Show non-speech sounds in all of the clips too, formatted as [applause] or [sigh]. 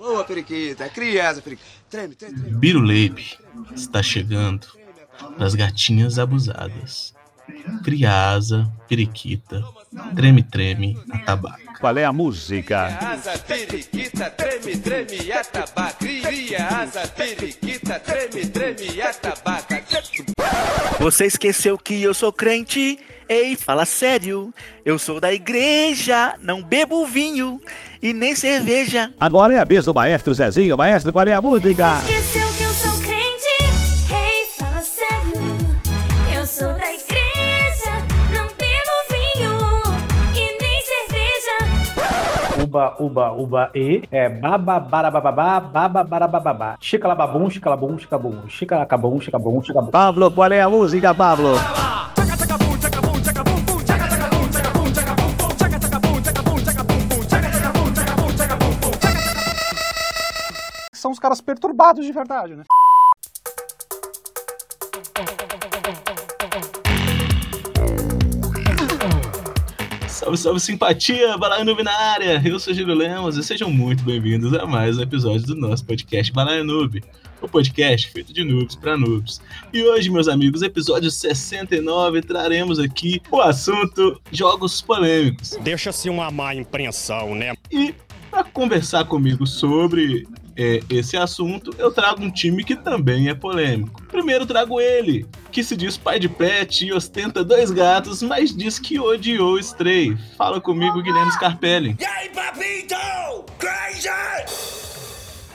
Boa, periquita. Criança, periquita. Treme, treme, treme. Biruleibe está chegando das gatinhas abusadas. Criasa, periquita, treme-treme, atabaca. Qual é a música? asa, periquita, treme, treme, atabaca. Cria asa, periquita, treme, treme, atabaca. Você esqueceu que eu sou crente? Ei, fala sério. Eu sou da igreja, não bebo vinho e nem cerveja. Agora é a vez do maestro Zezinho. Maestro, qual é a música? Esqueceu que eu sou crente? Ei, fala sério. Eu sou da igreja, não bebo vinho e nem cerveja. Uba, uba, uba e é baba, barabababá, baba, barabababá. Chicalababum, chicalabum, chicabum. Chicalacabum, chicabum, chicabum. Pablo, qual é a música, Pablo? Os caras perturbados de verdade, né? Salve, salve simpatia, Balaio Noob na área! Eu sou Giro Lemos e sejam muito bem-vindos a mais um episódio do nosso podcast Balaio Noob, o podcast feito de noobs para noobs. E hoje, meus amigos, episódio 69, traremos aqui o assunto jogos polêmicos. Deixa-se uma má impressão, né? E para conversar comigo sobre é, esse assunto, eu trago um time que também é polêmico. Primeiro trago ele, que se diz pai de pet e ostenta dois gatos, mas diz que odiou o Stray. Fala comigo, Guilherme Scarpelli. E aí, papito? Crazy!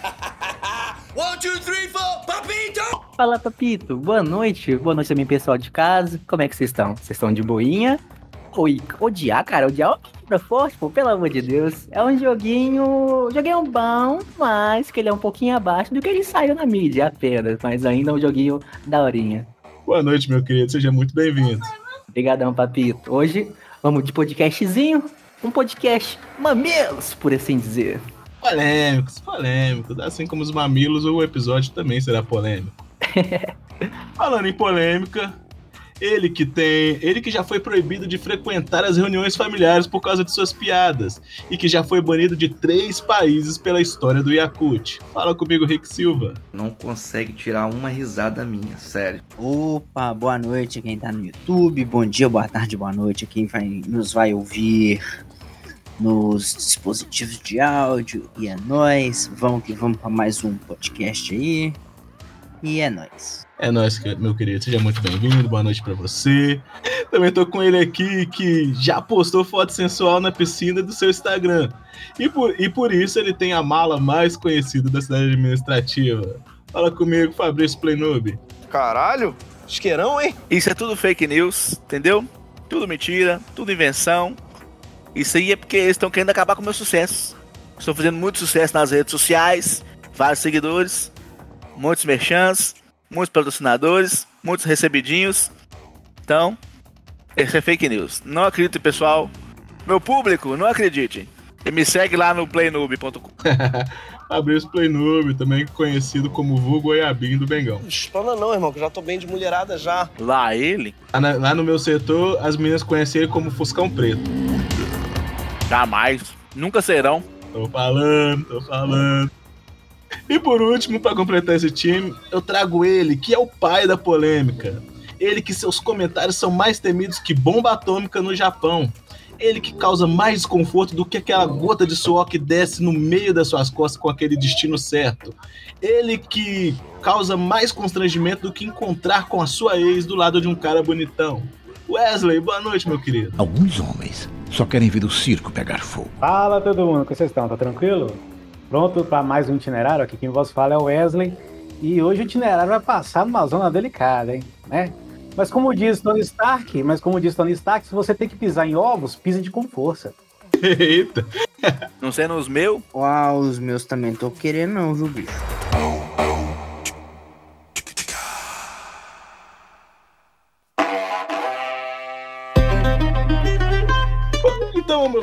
[laughs] One, two, three, four, papito! Fala, Papito. Boa noite. Boa noite também, pessoal de casa. Como é que vocês estão? Vocês estão de boinha? Oi, odiar, cara, odiar é uma palavra forte, pô, pelo amor de Deus. É um joguinho. Joguinho bom, mas que ele é um pouquinho abaixo do que ele saiu na mídia apenas. Mas ainda é um joguinho daorinha. Boa noite, meu querido, seja muito bem-vindo. Obrigadão, Papito. Hoje vamos de podcastzinho. Um podcast mamilos, por assim dizer. Polêmicos, polêmicos. Assim como os mamilos, o episódio também será polêmico. [laughs] Falando em polêmica, ele que tem. Ele que já foi proibido de frequentar as reuniões familiares por causa de suas piadas. E que já foi banido de três países pela história do Yakut. Fala comigo, Rick Silva. não consegue tirar uma risada minha, sério. Opa, boa noite a quem tá no YouTube, bom dia, boa tarde, boa noite a quem vai, nos vai ouvir nos dispositivos de áudio. E é nóis, vamos que vamos para mais um podcast aí. E é nóis. É nóis, meu querido. Seja muito bem-vindo. Boa noite pra você. Também tô com ele aqui que já postou foto sensual na piscina do seu Instagram. E por, e por isso ele tem a mala mais conhecida da cidade administrativa. Fala comigo, Fabrício Playnoob. Caralho, isqueirão, hein? Isso é tudo fake news, entendeu? Tudo mentira, tudo invenção. Isso aí é porque eles estão querendo acabar com o meu sucesso. Estou fazendo muito sucesso nas redes sociais, vários seguidores, muitos merchants, muitos patrocinadores, muitos recebidinhos. Então, esse é fake news. Não acredite, pessoal. Meu público, não acredite. E me segue lá no playnoob.com. Fabrício [laughs] Playnoob, também conhecido como Vulgo Goiabim do Bengão. Espana não, irmão, que eu já tô bem de mulherada já. Lá ele, Lá, na- lá no meu setor, as meninas conhecem ele como Fuscão Preto. jamais, nunca serão. Tô falando, tô falando. E por último, pra completar esse time, eu trago ele, que é o pai da polêmica. Ele que seus comentários são mais temidos que bomba atômica no Japão. Ele que causa mais desconforto do que aquela gota de suor que desce no meio das suas costas com aquele destino certo. Ele que causa mais constrangimento do que encontrar com a sua ex do lado de um cara bonitão. Wesley, boa noite, meu querido. Alguns homens só querem ver o circo pegar fogo. Fala todo mundo, como vocês estão? Tá tranquilo? Pronto para mais um itinerário? Aqui quem vos fala é o Wesley. E hoje o itinerário vai passar numa zona delicada, hein? Né? Mas como diz Tony Stark, mas como diz Tony Stark, se você tem que pisar em ovos, pisa com força. Eita. Não sendo os meus, Uau, os meus também tô querendo não, viu, bicho?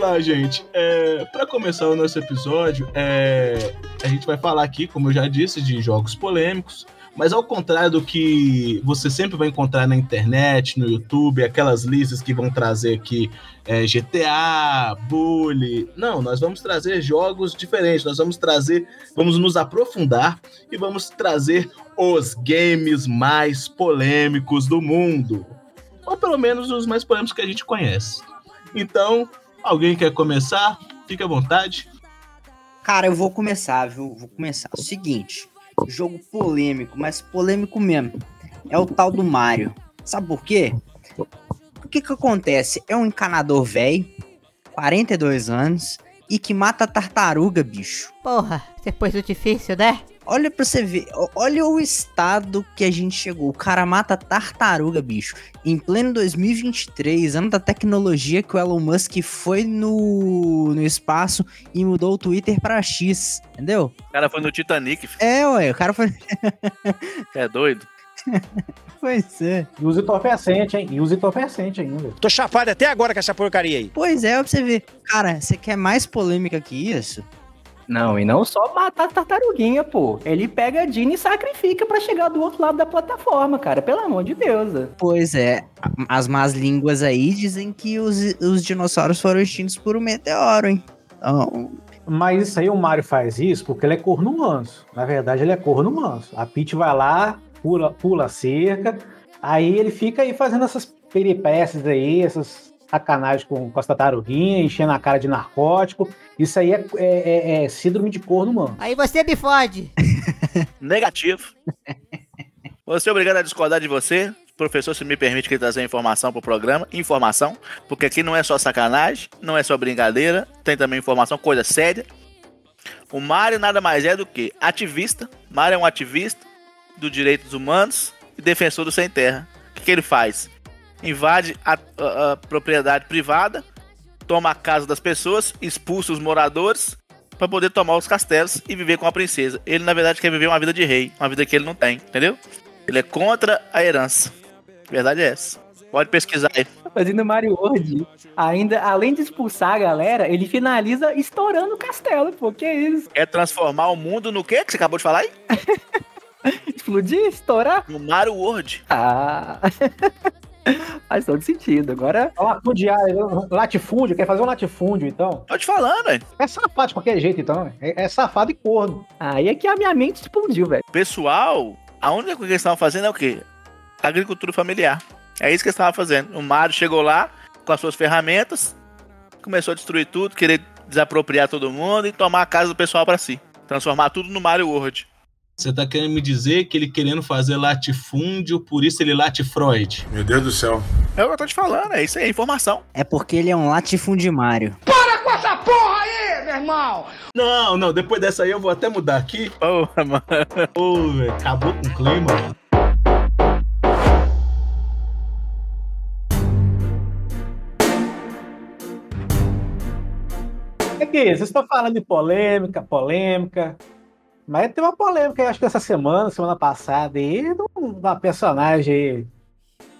Lá, gente. É, para começar o nosso episódio, é, a gente vai falar aqui, como eu já disse, de jogos polêmicos. Mas ao contrário do que você sempre vai encontrar na internet, no YouTube, aquelas listas que vão trazer aqui é, GTA, Bully. Não, nós vamos trazer jogos diferentes. Nós vamos trazer, vamos nos aprofundar e vamos trazer os games mais polêmicos do mundo. Ou pelo menos os mais polêmicos que a gente conhece. Então, alguém quer começar? Fique à vontade. Cara, eu vou começar, viu? Vou começar. Seguinte, jogo polêmico, mas polêmico mesmo. É o tal do Mario. Sabe por quê? O que que acontece? É um encanador velho, 42 anos, e que mata tartaruga, bicho. Porra, depois do difícil, né? Olha pra você ver, olha o estado que a gente chegou. O cara mata tartaruga, bicho. Em pleno 2023, ano da tecnologia, que o Elon Musk foi no, no espaço e mudou o Twitter pra X, entendeu? O cara foi no Titanic, filho. É, ué, o cara foi. [laughs] é doido. pois é. E usa entorpecente, hein? E usa entorpecente ainda. Tô chapado até agora com essa porcaria aí. Pois é, ó, pra você ver. Cara, você quer mais polêmica que isso? Não, e não só matar a tartaruguinha, pô. Ele pega a Dini e sacrifica pra chegar do outro lado da plataforma, cara. Pelo amor de Deus. Pois é, as más línguas aí dizem que os, os dinossauros foram extintos por um meteoro, hein? Então, Mas isso aí o Mario faz isso porque ele é corno manso. Na verdade, ele é corno manso. A Peach vai lá, pula, pula a cerca, aí ele fica aí fazendo essas peripécias aí, essas sacanagens com, com as tartaruguinhas, enchendo a cara de narcótico. Isso aí é, é- é- é síndrome de corno manso. Aí você me fode. [laughs] Negativo. Você é obrigado a discordar de você. Professor, se me permite que trazer informação pro programa. Informação. Porque aqui não é só sacanagem, não é só brincadeira. Tem também informação, coisa séria. O Mário nada mais é do que ativista. Mário é um ativista dos direitos humanos e defensor do sem terra. O que, que ele faz? Invade a, a- a propriedade privada, toma a casa das pessoas, expulsa os moradores para poder tomar os castelos e viver com a princesa. Ele, na verdade, quer viver uma vida de rei, uma vida que ele não tem, entendeu? Ele é contra a herança. A verdade é essa. Pode pesquisar aí. Fazendo Mario World, ainda, além de expulsar a galera, ele finaliza estourando o castelo, pô. Que isso? Quer transformar o mundo no quê que você acabou de falar aí? [laughs] Explodir, estourar? No Mario World. Ah. [laughs] [laughs] Faz todo sentido. Agora. Latifundiário, latifúndio, quer fazer um latifúndio, então? Tô te falando, velho. É safado de qualquer jeito, então. É, é safado e corno. Aí é que a minha mente explodiu, velho. Pessoal, a única coisa que eles estavam fazendo é o quê? Agricultura familiar. É isso que eles estavam fazendo. O Mario chegou lá com as suas ferramentas, começou a destruir tudo, querer desapropriar todo mundo e tomar a casa do pessoal pra si. Transformar tudo no Mario World. Você tá querendo me dizer que ele querendo fazer latifúndio, por isso ele late Freud? Meu Deus do céu. É o que eu tô te falando, é isso aí, é informação. é porque ele é um latifundimário. Para com essa porra aí, meu irmão! Não, não, depois dessa aí eu vou até mudar aqui. Porra, mano. Ô, velho, acabou com o clima, mano. É que vocês estão falando de polêmica, polêmica. Mas tem uma polêmica, aí, acho que essa semana, semana passada, aí, uma personagem aí,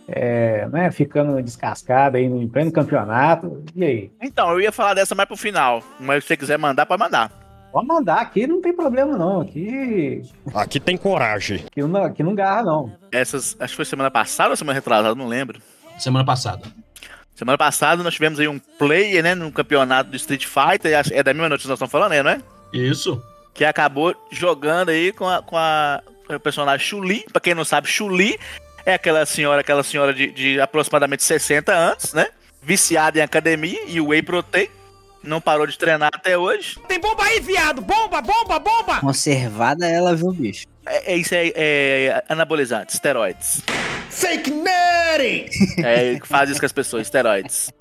é, né, ficando descascada aí no pleno campeonato. E aí? Então, eu ia falar dessa mais pro final. Mas se você quiser mandar, pode mandar. Pode mandar aqui, não tem problema não. Aqui, Aqui tem coragem. aqui, não, aqui não garra, não. Essas, acho que foi semana passada ou semana retrasada, não lembro. Semana passada. Semana passada nós tivemos aí um player, né, no campeonato do Street Fighter, é da mesma notícia que nós estamos falando aí, não é? Isso. Que acabou jogando aí com a, com a com o personagem Chuli. Pra quem não sabe, Chuli é aquela senhora, aquela senhora de, de aproximadamente 60 anos, né? Viciada em academia e whey protein. Não parou de treinar até hoje. Tem bomba aí, viado! Bomba, bomba, bomba! Conservada ela, viu, bicho? É, é isso é, é anabolizante, esteroides. Fake nutty! [laughs] É, faz isso com as pessoas, esteroides.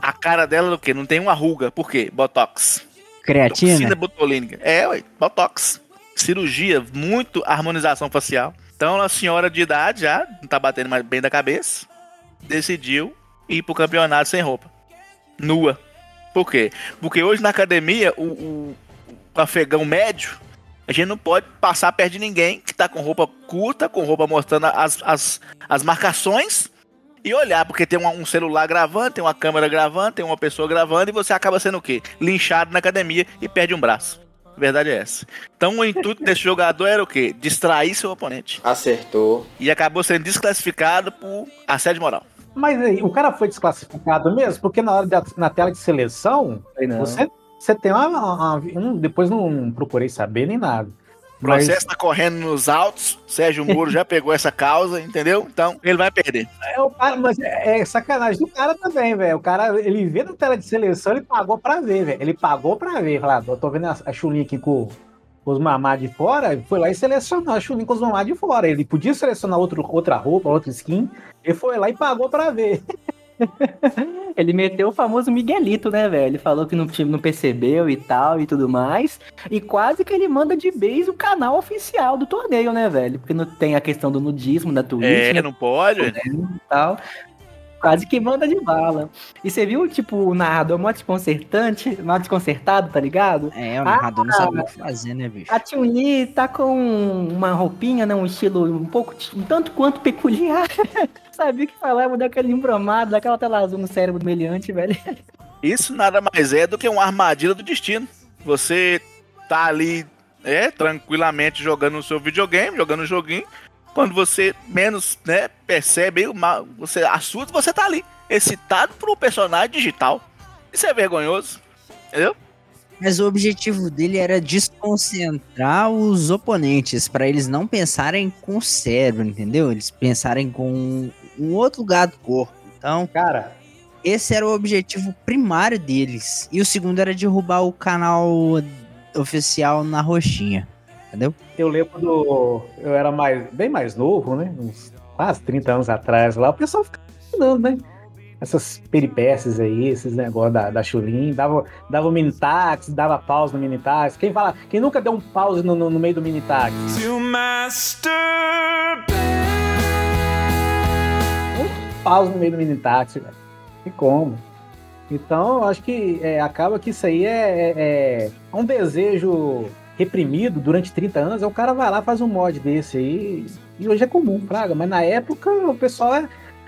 A cara dela, o quê? Não tem uma ruga. Por quê? Botox. Creatina? Toxina botulínica. É, ué, Botox. Cirurgia, muito harmonização facial. Então, a senhora de idade já, não tá batendo mais bem da cabeça, decidiu ir pro campeonato sem roupa. Nua. Por quê? Porque hoje na academia, o, o- o afegão médio, a gente não pode passar perto de ninguém que tá com roupa curta, com roupa mostrando as, as, as marcações e olhar, porque tem uma- um celular gravando, tem uma câmera gravando, tem uma pessoa gravando e você acaba sendo o quê? Linchado na academia e perde um braço. A verdade é essa. Então o intuito desse jogador era o quê? Distrair seu oponente. Acertou. E acabou sendo desclassificado por assédio moral. Mas aí, o cara foi desclassificado mesmo, porque na hora da, na tela de seleção, não. você, você tem uma, uma- um- Depois não procurei saber nem nada. O processo tá correndo nos autos. Sérgio Moro [laughs] já pegou essa causa, entendeu? Então ele vai perder. É, o cara, mas é, é sacanagem do cara também, velho. O cara, ele vê na tela de seleção, ele pagou pra ver, velho. Ele pagou pra ver. Falar, eu tô vendo a, a Chulin aqui com, com os mamás de fora, ele foi lá e selecionou a Chulin com os mamás de fora. Ele podia selecionar outro, outra roupa, outra skin, ele foi lá e pagou pra ver. [laughs] [laughs] Ele meteu o famoso Miguelito, né, velho? Ele falou que não, não percebeu e tal e tudo mais. E quase que ele manda de vez o canal oficial do torneio, né, velho? Porque não tem a questão do nudismo da Twitch. É, né, não pode. e tal. Quase que manda de bala. E você viu, tipo, o narrador mó desconcertante, mal desconcertado, tá ligado? É, o narrador não sabe o que fazer, né, bicho? A Chun-Li tá com uma roupinha, né? Um estilo um pouco, um tanto quanto peculiar. [laughs] Sabia o que falar, vou dar aquele embromado, daquela tela azul no cérebro do meliante, velho. Isso nada mais é do que uma armadilha do destino. Você tá ali, é, tranquilamente jogando o seu videogame, jogando o joguinho. Quando você menos, né, percebe, o mal- você assusta, você tá ali, excitado por um personagem digital. Isso é vergonhoso, entendeu? Mas o objetivo dele era desconcentrar os oponentes, pra eles não pensarem com o cérebro, entendeu? Eles pensarem com um outro lugar do corpo. Então, cara, esse era o objetivo primário deles. E o segundo era derrubar o canal oficial na roxinha, entendeu? Eu lembro do. Eu era mais, bem mais novo, né? Uns quase 30 anos atrás lá, o pessoal ficava ensinando, né? Essas peripécias aí, esses negócios da, da Chulin, dava, dava o minitax, dava pause no minitax. Quem fala, quem nunca deu um pause no, no, no meio do minitax? Um pause no meio do minitax, velho. E como? Então, eu acho que é, acaba que isso aí é, é- é um desejo reprimido durante 30 anos. Aí o cara vai lá faz um mod desse aí. E hoje é comum, praga. Mas na época o pessoal é.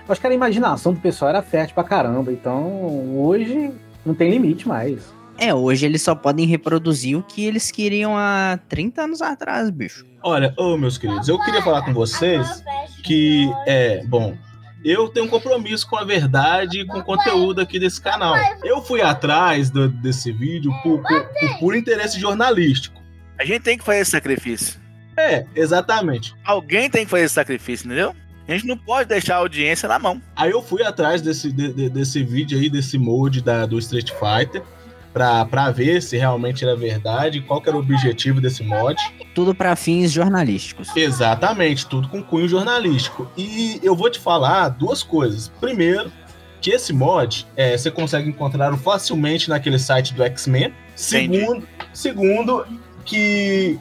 Eu acho que a imaginação do pessoal era fértil pra caramba. Então hoje não tem limite mais. É, hoje eles só podem reproduzir o que eles queriam há 30 anos atrás, bicho. Olha, ô meus queridos, eu queria falar com vocês que é, bom, eu tenho um compromisso com a verdade e com o conteúdo aqui desse canal. Eu fui atrás do- desse vídeo por, por, por puro interesse jornalístico. A gente tem que fazer esse sacrifício. É, exatamente. Alguém tem que fazer esse sacrifício, entendeu? A gente não pode deixar a audiência na mão. Aí eu fui atrás desse, de- de- desse vídeo aí, desse mod da, do Street Fighter, pra, pra ver se realmente era verdade, qual que era o objetivo desse mod. Tudo pra fins jornalísticos. Exatamente, tudo com cunho jornalístico. E eu vou te falar duas coisas. Primeiro, que esse mod é, você consegue encontrar facilmente naquele site do X-Men. Segundo, segundo, que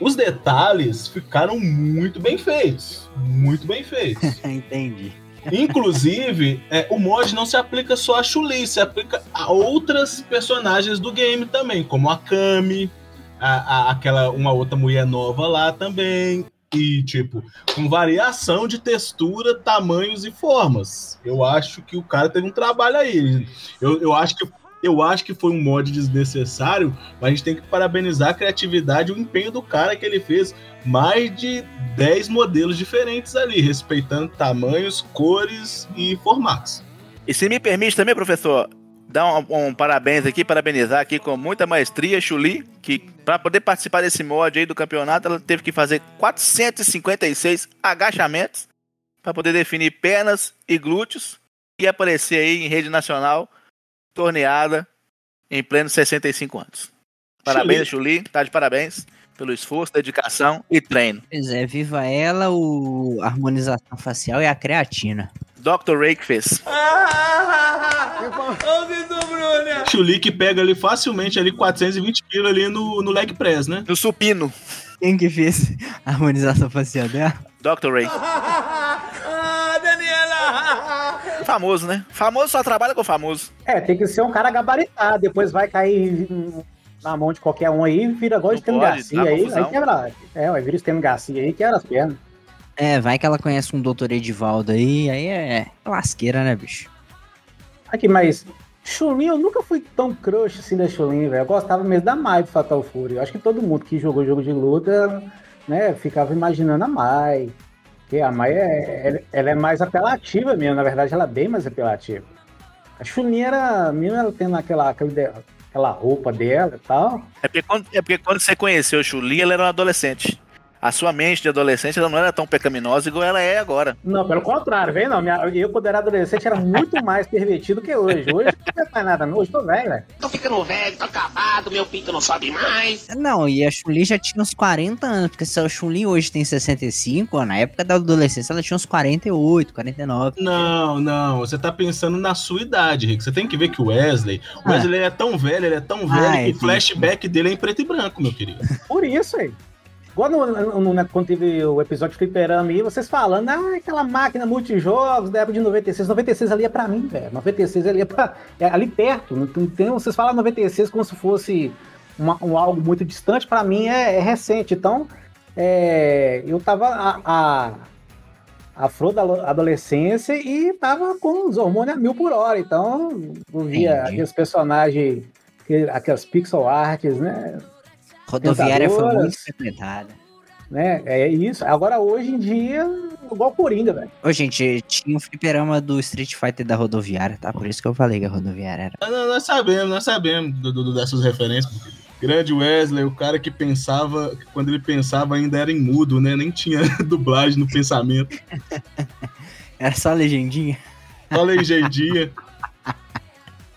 os detalhes ficaram muito bem feitos. Muito bem feitos. [laughs] Entendi. Inclusive, é, o mod não se aplica só a Chun-Li, se aplica a outras personagens do game também, como a Kami, a, a- aquela uma outra mulher nova lá também. E, tipo, com variação de textura, tamanhos e formas. Eu acho que o cara teve um trabalho aí. Eu, eu acho que. Eu acho que foi um mod desnecessário, mas a gente tem que parabenizar a criatividade e o empenho do cara que ele fez mais de 10 modelos diferentes ali, respeitando tamanhos, cores e formatos. E se me permite também, professor, dar um, um parabéns aqui, parabenizar aqui com muita maestria, Chuli, que para poder participar desse mod aí do campeonato, ela teve que fazer 456 agachamentos para poder definir pernas e glúteos e aparecer aí em rede nacional, torneada em pleno 65 anos. Parabéns, Chuli, tá de parabéns pelo esforço, dedicação e treino. Pois é, viva ela, o a harmonização facial e a creatina. Dr. Ray que fez. Chuli que pega ali facilmente ali 420 quilos ali no, no leg press, né? No supino. Quem que fez a harmonização facial dela? Dr. Ray. Famoso, né? Famoso só trabalha com famoso. É, tem que ser um cara gabaritado. Depois vai cair na mão de qualquer um aí, vira igual de Temo pode, Garcia aí, confusão. aí quebra. É, vai vira o Temo Garcia aí, quebra as pernas. É, vai que ela conhece um doutor Edivaldo aí, aí é lasqueira, né, bicho? Aqui, mas Chun-Li, eu nunca fui tão crush assim da Chun-Li, velho. Eu gostava mesmo da Mai do Fatal Fury. Eu acho que todo mundo que jogou jogo de luta, né, ficava imaginando a Mai. Porque a Mai é, ela- é mais apelativa mesmo, na verdade ela é bem mais apelativa. A Chun-Li era, mesmo ela tendo aquela, aquele- aquela roupa dela e tal, É porque quando, é porque quando você conheceu a Chuli, ela era uma adolescente. A sua mente de adolescente ela não era tão pecaminosa igual ela é agora. Não, pelo contrário, vem não. Minha- eu, quando era adolescente, era muito mais pervertido que hoje. Hoje não faz nada, não. Hoje tô velho, velho. Tô ficando velho, tô acabado, meu pinto não sobe mais. Não, e a Chun-Li já tinha uns 40 anos, porque se a Chun-Li hoje tem 65, ó, na época da adolescência ela tinha uns 48, 49. Não, não, você tá pensando na sua idade, Rick. Você tem que ver que o Wesley, o Ah. Wesley é tão velho, ele é tão velho Ah, que o entendi. flashback dele é em preto e branco, meu querido. Por isso, aí. Igual no, no- no- quando teve o episódio de Fliperama aí, vocês falando, ah, aquela máquina multijogos da época de 96. 96 ali é pra mim, velho. 96 ali é, pra, é ali perto. Não tem, vocês falam 96 como se fosse uma- um algo muito distante, pra mim é, é recente. Então, é, eu tava a, a, a flor da adolescência e tava com os hormônios a mil por hora. Então, eu via Entendi. aqueles personagens, aquelas pixel arts, né? Rodoviária foi Tentadoras. muito frequentada. né? É isso. Agora, hoje em dia, igual Coringa, velho. Ô, gente, tinha um fliperama do Street Fighter da rodoviária, tá? Por isso que eu falei que a rodoviária era. Não, Nós sabemos, nós sabemos do- do- dessas referências. Grande Wesley, o cara que pensava, que quando ele pensava ainda era em mudo, né? Nem tinha [laughs] dublagem no pensamento. [laughs] Era só legendinha. Só legendinha. [laughs]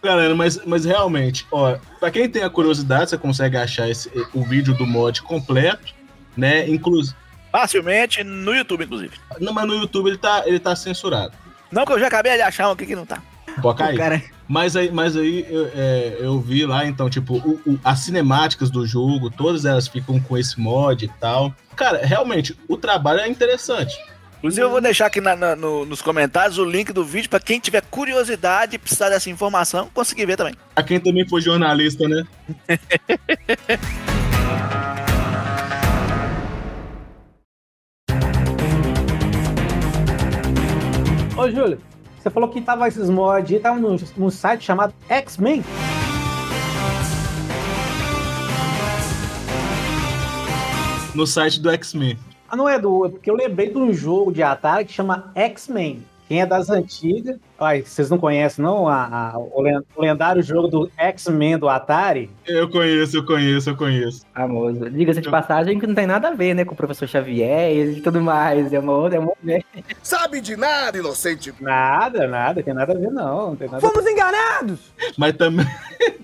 Galera, mas, mas realmente, ó, pra quem tem a curiosidade, você consegue achar esse, o vídeo do mod completo, né? Inclusive. Facilmente no YouTube, inclusive. Não, mas no YouTube ele tá, ele tá censurado. Não, que eu já acabei de achar um aqui que não tá. Pode cair. Cara- Mas aí, mas aí eu, é, eu vi lá, então, tipo, o- o- as cinemáticas do jogo, todas elas ficam com esse mod e tal. Cara, realmente, o trabalho é interessante. Inclusive, eu vou deixar aqui na- na- no- nos comentários o link do vídeo pra quem tiver curiosidade e precisar dessa informação, conseguir ver também. A quem também foi jornalista, né? [laughs] Ô, Júlio, você falou que tava esses mods aí, tava num, num site chamado X-Men. No site do X-Men. Ah, não é do. Porque eu lembrei de um jogo de Atari que chama X-Men. Quem é das antigas. Ai, vocês não conhecem, não? A, a- o, len- o lendário jogo do X-Men do Atari? Eu conheço, eu conheço, eu conheço. Famoso. Diga-se de passagem que não tem nada a ver, né, com o professor Xavier e tudo mais. É uma outra. É uma... Sabe de nada, inocente. Nada, nada, tem nada a ver, não. não tem nada. Fomos enganados! Mas também.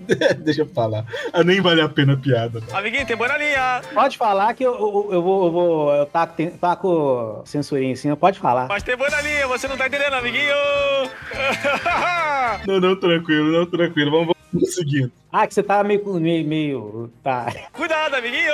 [laughs] Deixa eu falar. Ah, Nem vale a pena a piada. Amiguinho, tem boa na linha. Pode falar que eu, eu, eu vou. Eu, vou, eu taco, taco censurinha em cima, pode falar. Mas tem boa na linha, você não tá entendendo, amiguinho? [laughs] Não, não, tranquilo, não, tranquilo. Vamos, vamos seguindo. Ah, que você tá meio. meio, meio tá. Cuidado, amiguinho!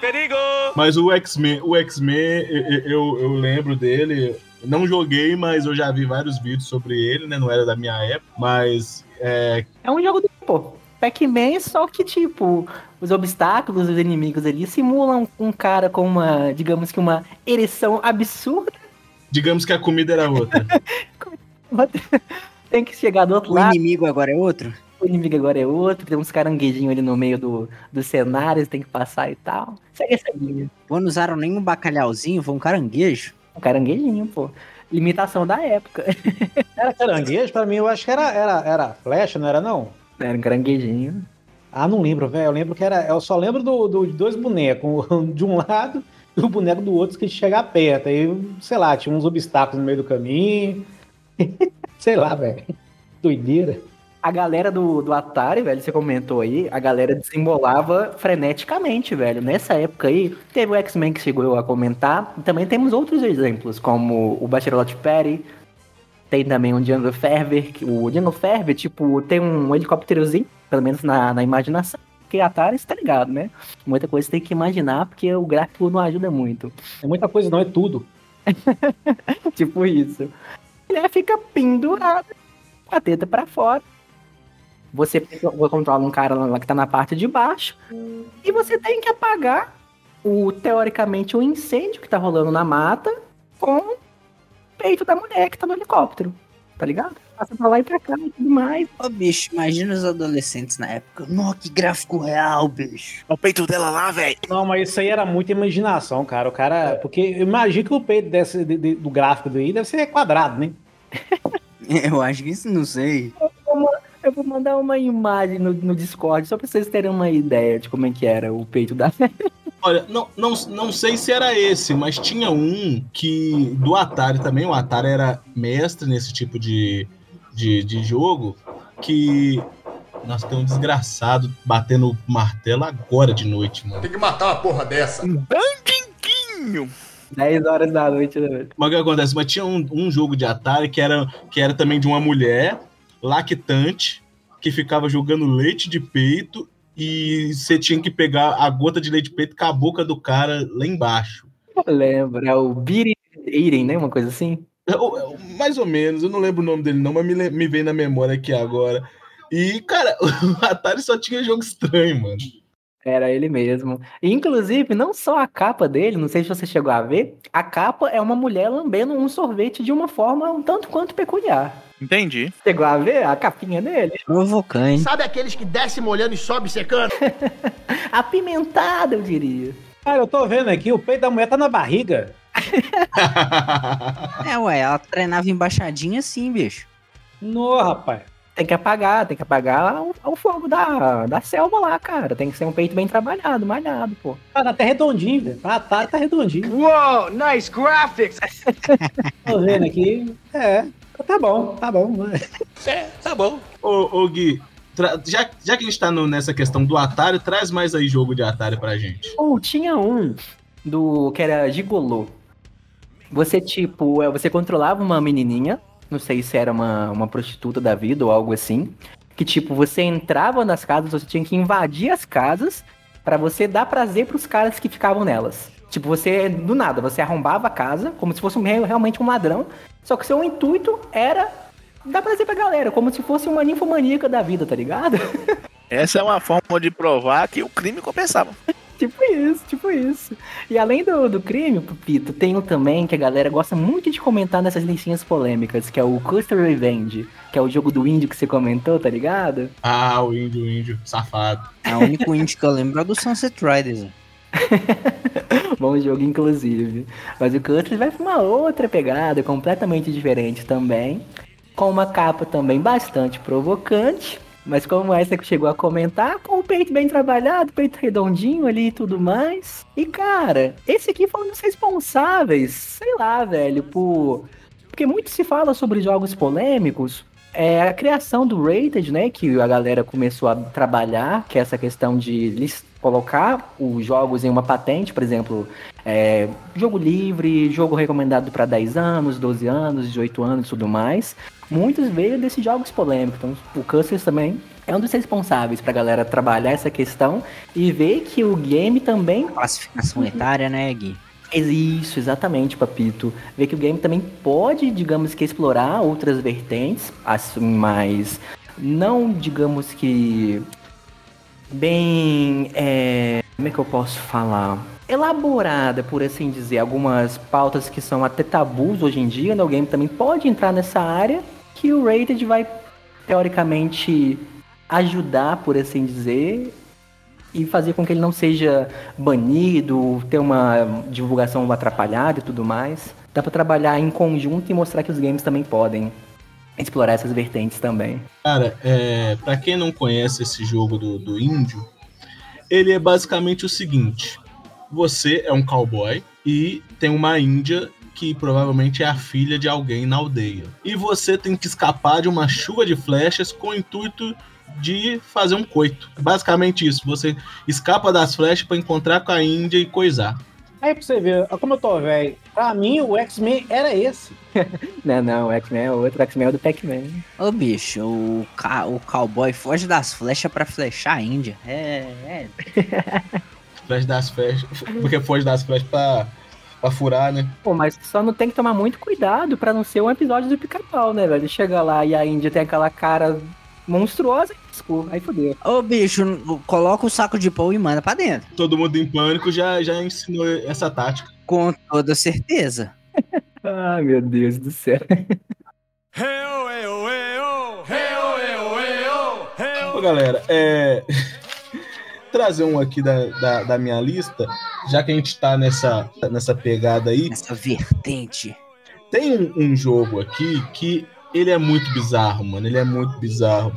Perigo! Mas o X-Men, o X-Men, eu, eu, eu lembro dele. Não joguei, mas eu já vi vários vídeos sobre ele, né? Não era da minha época, mas é, É um jogo do pô. Pac-Man, só que, tipo, os obstáculos, os inimigos ali simulam um cara com uma, digamos que uma ereção absurda. digamos que a comida era outra. [laughs] Tem que chegar do outro O lado. inimigo agora é outro? O inimigo agora é outro. Tem uns caranguejinhos ali no meio do, do cenário, você tem que passar e tal. Segue essa linha. Pô, não usaram nem um bacalhauzinho, foi um caranguejo. Um caranguejinho, pô. Limitação da época. [laughs] Era caranguejo? Pra mim, eu acho que era, era, era flecha, não era não? Era um caranguejinho. Ah, não lembro, velho. Eu lembro que era. Eu só lembro do, do- de dois bonecos. [laughs] De um lado e o boneco do outro que chegar perto. Aí, sei lá, tinha uns obstáculos no meio do caminho. [laughs] sei lá, velho. Doideira. A galera do, do Atari, velho, você comentou aí, a galera desembolava freneticamente, velho. Nessa época aí, teve o X-Men que chegou a comentar, e também temos outros exemplos, como o Bachelot Perry, tem também o Django Ferber, que o Django Ferber, tipo, tem um helicópterozinho, pelo menos na, na imaginação, que Atari, você tá ligado, né? Muita coisa você tem que imaginar, porque o gráfico não ajuda muito. É muita coisa, não, é tudo. [laughs] tipo isso. Ele fica pendurado, com a teta pra fora. Você controla um cara lá que tá na parte de baixo. E você tem que apagar o, teoricamente, o incêndio que tá rolando na mata com o peito da mulher que tá no helicóptero. tá ligado? Passa pra lá e pra cá e tudo mais. Ô, bicho, imagina os adolescentes na época. Nossa, que gráfico real, bicho. O peito dela lá, velho. Não, mas isso aí era muita imaginação, cara. O cara. Porque eu imagino que o peito desse, de- de- do gráfico daí deve ser quadrado, né? [laughs] Eu acho que isso não sei. Eu vou ma- Eu vou mandar uma imagem no, no Discord só pra vocês terem uma ideia de como é que era o peito da [laughs] Olha, não, não, não sei se era esse, mas tinha um que do Atari também. O Atari era mestre nesse tipo de, de, de jogo. Que. Nossa, tem um desgraçado batendo martelo agora de noite, mano. Tem que matar uma porra dessa. Bandinguinho. 10 horas da noite, né, velho? Mas o que acontece? Mas tinha um, um jogo de Atari que era, que era também de uma mulher lactante que ficava jogando leite de peito e você tinha que pegar a gota de leite de peito com a boca do cara lá embaixo. Eu lembro, é o Beating Eating, né? Uma coisa assim. Eu- mais ou menos, eu não lembro o nome dele não, mas me, me vem na memória aqui agora. E, cara, [laughs] o Atari só tinha jogo estranho, mano. Era ele mesmo. E, inclusive, não só a capa dele, não sei se você chegou a ver, a capa é uma mulher lambendo um sorvete de uma forma um tanto quanto peculiar. Entendi. Chegou a ver a capinha dele? Provocante. Sabe aqueles que desce molhando e sobe secando? [laughs] Apimentada, eu diria. Cara, eu tô vendo aqui, o peito da mulher tá na barriga. É, ué, ela treinava embaixadinha assim, bicho. No, rapaz. Tem que apagar, tem que apagar o, o fogo da, da selva lá, cara. Tem que ser um peito bem trabalhado, malhado, pô. Tá até redondinho, velho. A Atari tá redondinho. Uou, nice graphics! [laughs] Tô vendo aqui. É, tá bom, tá bom. É, tá bom. Ô, ô Gui, tra- já, já que a gente tá no- nessa questão do Atari, traz mais aí jogo de Atari pra gente. Ou tinha um do que era gigolô. Você, tipo, é, você controlava uma menininha, não sei se era uma, uma prostituta da vida ou algo assim, que, tipo, você entrava nas casas, você tinha que invadir as casas pra você dar prazer pros caras que ficavam nelas. Tipo, você, do nada, você arrombava a casa, como se fosse um, re- realmente um ladrão, só que seu intuito era dar prazer pra galera, como se fosse uma ninfomaníaca da vida, tá ligado? [laughs] Essa é uma forma de provar que o crime compensava. Tipo isso, tipo isso. E além do, do crime, Pito, tem um também que a galera gosta muito de comentar nessas listinhas polêmicas, que é o Custer Revenge, que é o jogo do índio que você comentou, tá ligado? Ah, o índio, o índio, safado. É o único indie que eu lembro é do Sunset Riders. né? [laughs] Bom jogo, inclusive. Mas o Custer vai pra uma outra pegada, completamente diferente também. Com uma capa também bastante provocante. Mas como essa que chegou a comentar, com o peito bem trabalhado, peito redondinho ali e tudo mais. E cara, esse aqui foi um dos responsáveis, sei lá, velho, por. Porque muito se fala sobre jogos polêmicos. É a criação do Rated, né? Que a galera começou a trabalhar, que é essa questão de lis- colocar os jogos em uma patente, por exemplo, é, jogo livre, jogo recomendado para 10 anos, 12 anos, 18 anos e tudo mais. Muitos veio desses jogos polêmicos. Então, o Cussers também é um dos responsáveis pra galera trabalhar essa questão e ver que o game também. Classificação etária, né, Gui? Isso, exatamente, Papito. Ver que o game também pode, digamos que, explorar outras vertentes, assim, mas não, digamos que. Bem. é, como é que eu posso falar? Elaborada, por assim dizer, algumas pautas que são até tabus hoje em dia, né? O game também pode entrar nessa área que o Rated vai, teoricamente, ajudar, por assim dizer, e fazer com que ele não seja banido, ter uma divulgação atrapalhada e tudo mais. Dá pra trabalhar em conjunto e mostrar que os games também podem explorar essas vertentes também. Cara, é, para quem não conhece esse jogo do, do índio, ele é basicamente o seguinte: você é um cowboy e tem uma índia que provavelmente é a filha de alguém na aldeia. E você tem que escapar de uma chuva de flechas com o intuito de fazer um coito. Basicamente isso. Você escapa das flechas para encontrar com a índia e coisar. Aí pra você ver, como eu tô velho. Pra mim, o X-Men era esse. [laughs] Não, não, o X-Men é outro, o X-Men é o do Pac-Man. Ô, bicho, o, ca- o cowboy foge das flechas pra flechar a Índia. É, é. [laughs] Flecha das flechas. Porque foge das flechas pra, pra furar, né? Pô, mas só não tem que tomar muito cuidado pra não ser um episódio do pica-pau, né, velho? Chega lá e a Índia tem aquela cara monstruosa e piscou. Aí fodeu. Ô, bicho, coloca o saco de pão e manda pra dentro. Todo mundo em pânico já, já ensinou essa tática. Com toda certeza. Ai, [laughs] meu Deus do céu. Ô, galera, é. [laughs] Trazer um aqui da, da, da minha lista, já que a gente tá nessa, nessa pegada aí. Essa vertente. Tem um, um jogo aqui que ele é muito bizarro, mano. Ele é muito bizarro.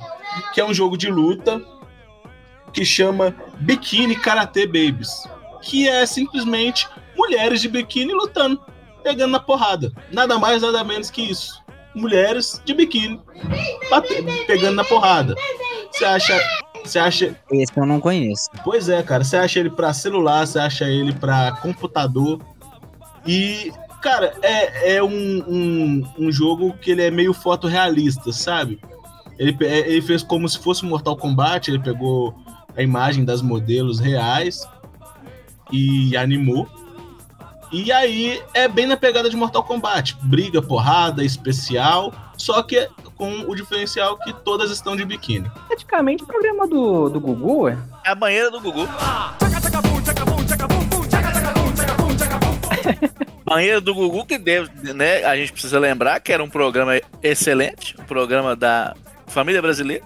Que é um jogo de luta que chama Bikini Karate Babies. Que é simplesmente mulheres de biquíni lutando, pegando na porrada. Nada mais, nada menos que isso. Mulheres de biquíni bate- pegando na porrada. Você acha. Você acha. Esse eu não conheço. Pois é, cara. Você acha ele pra celular, você acha ele pra computador. E, cara, é, é um, um, um jogo que ele é meio fotorrealista, sabe? Ele, é- ele fez como se fosse Mortal Kombat, ele pegou a imagem das modelos reais e animou. E aí é bem na pegada de Mortal Kombat. Briga, porrada, especial, só que com o diferencial que todas estão de biquíni. Praticamente o programa do, do Gugu, é? É a banheira do Gugu. Banheira do Gugu, que deve, né? A gente precisa lembrar que era um programa excelente, um programa da família brasileira,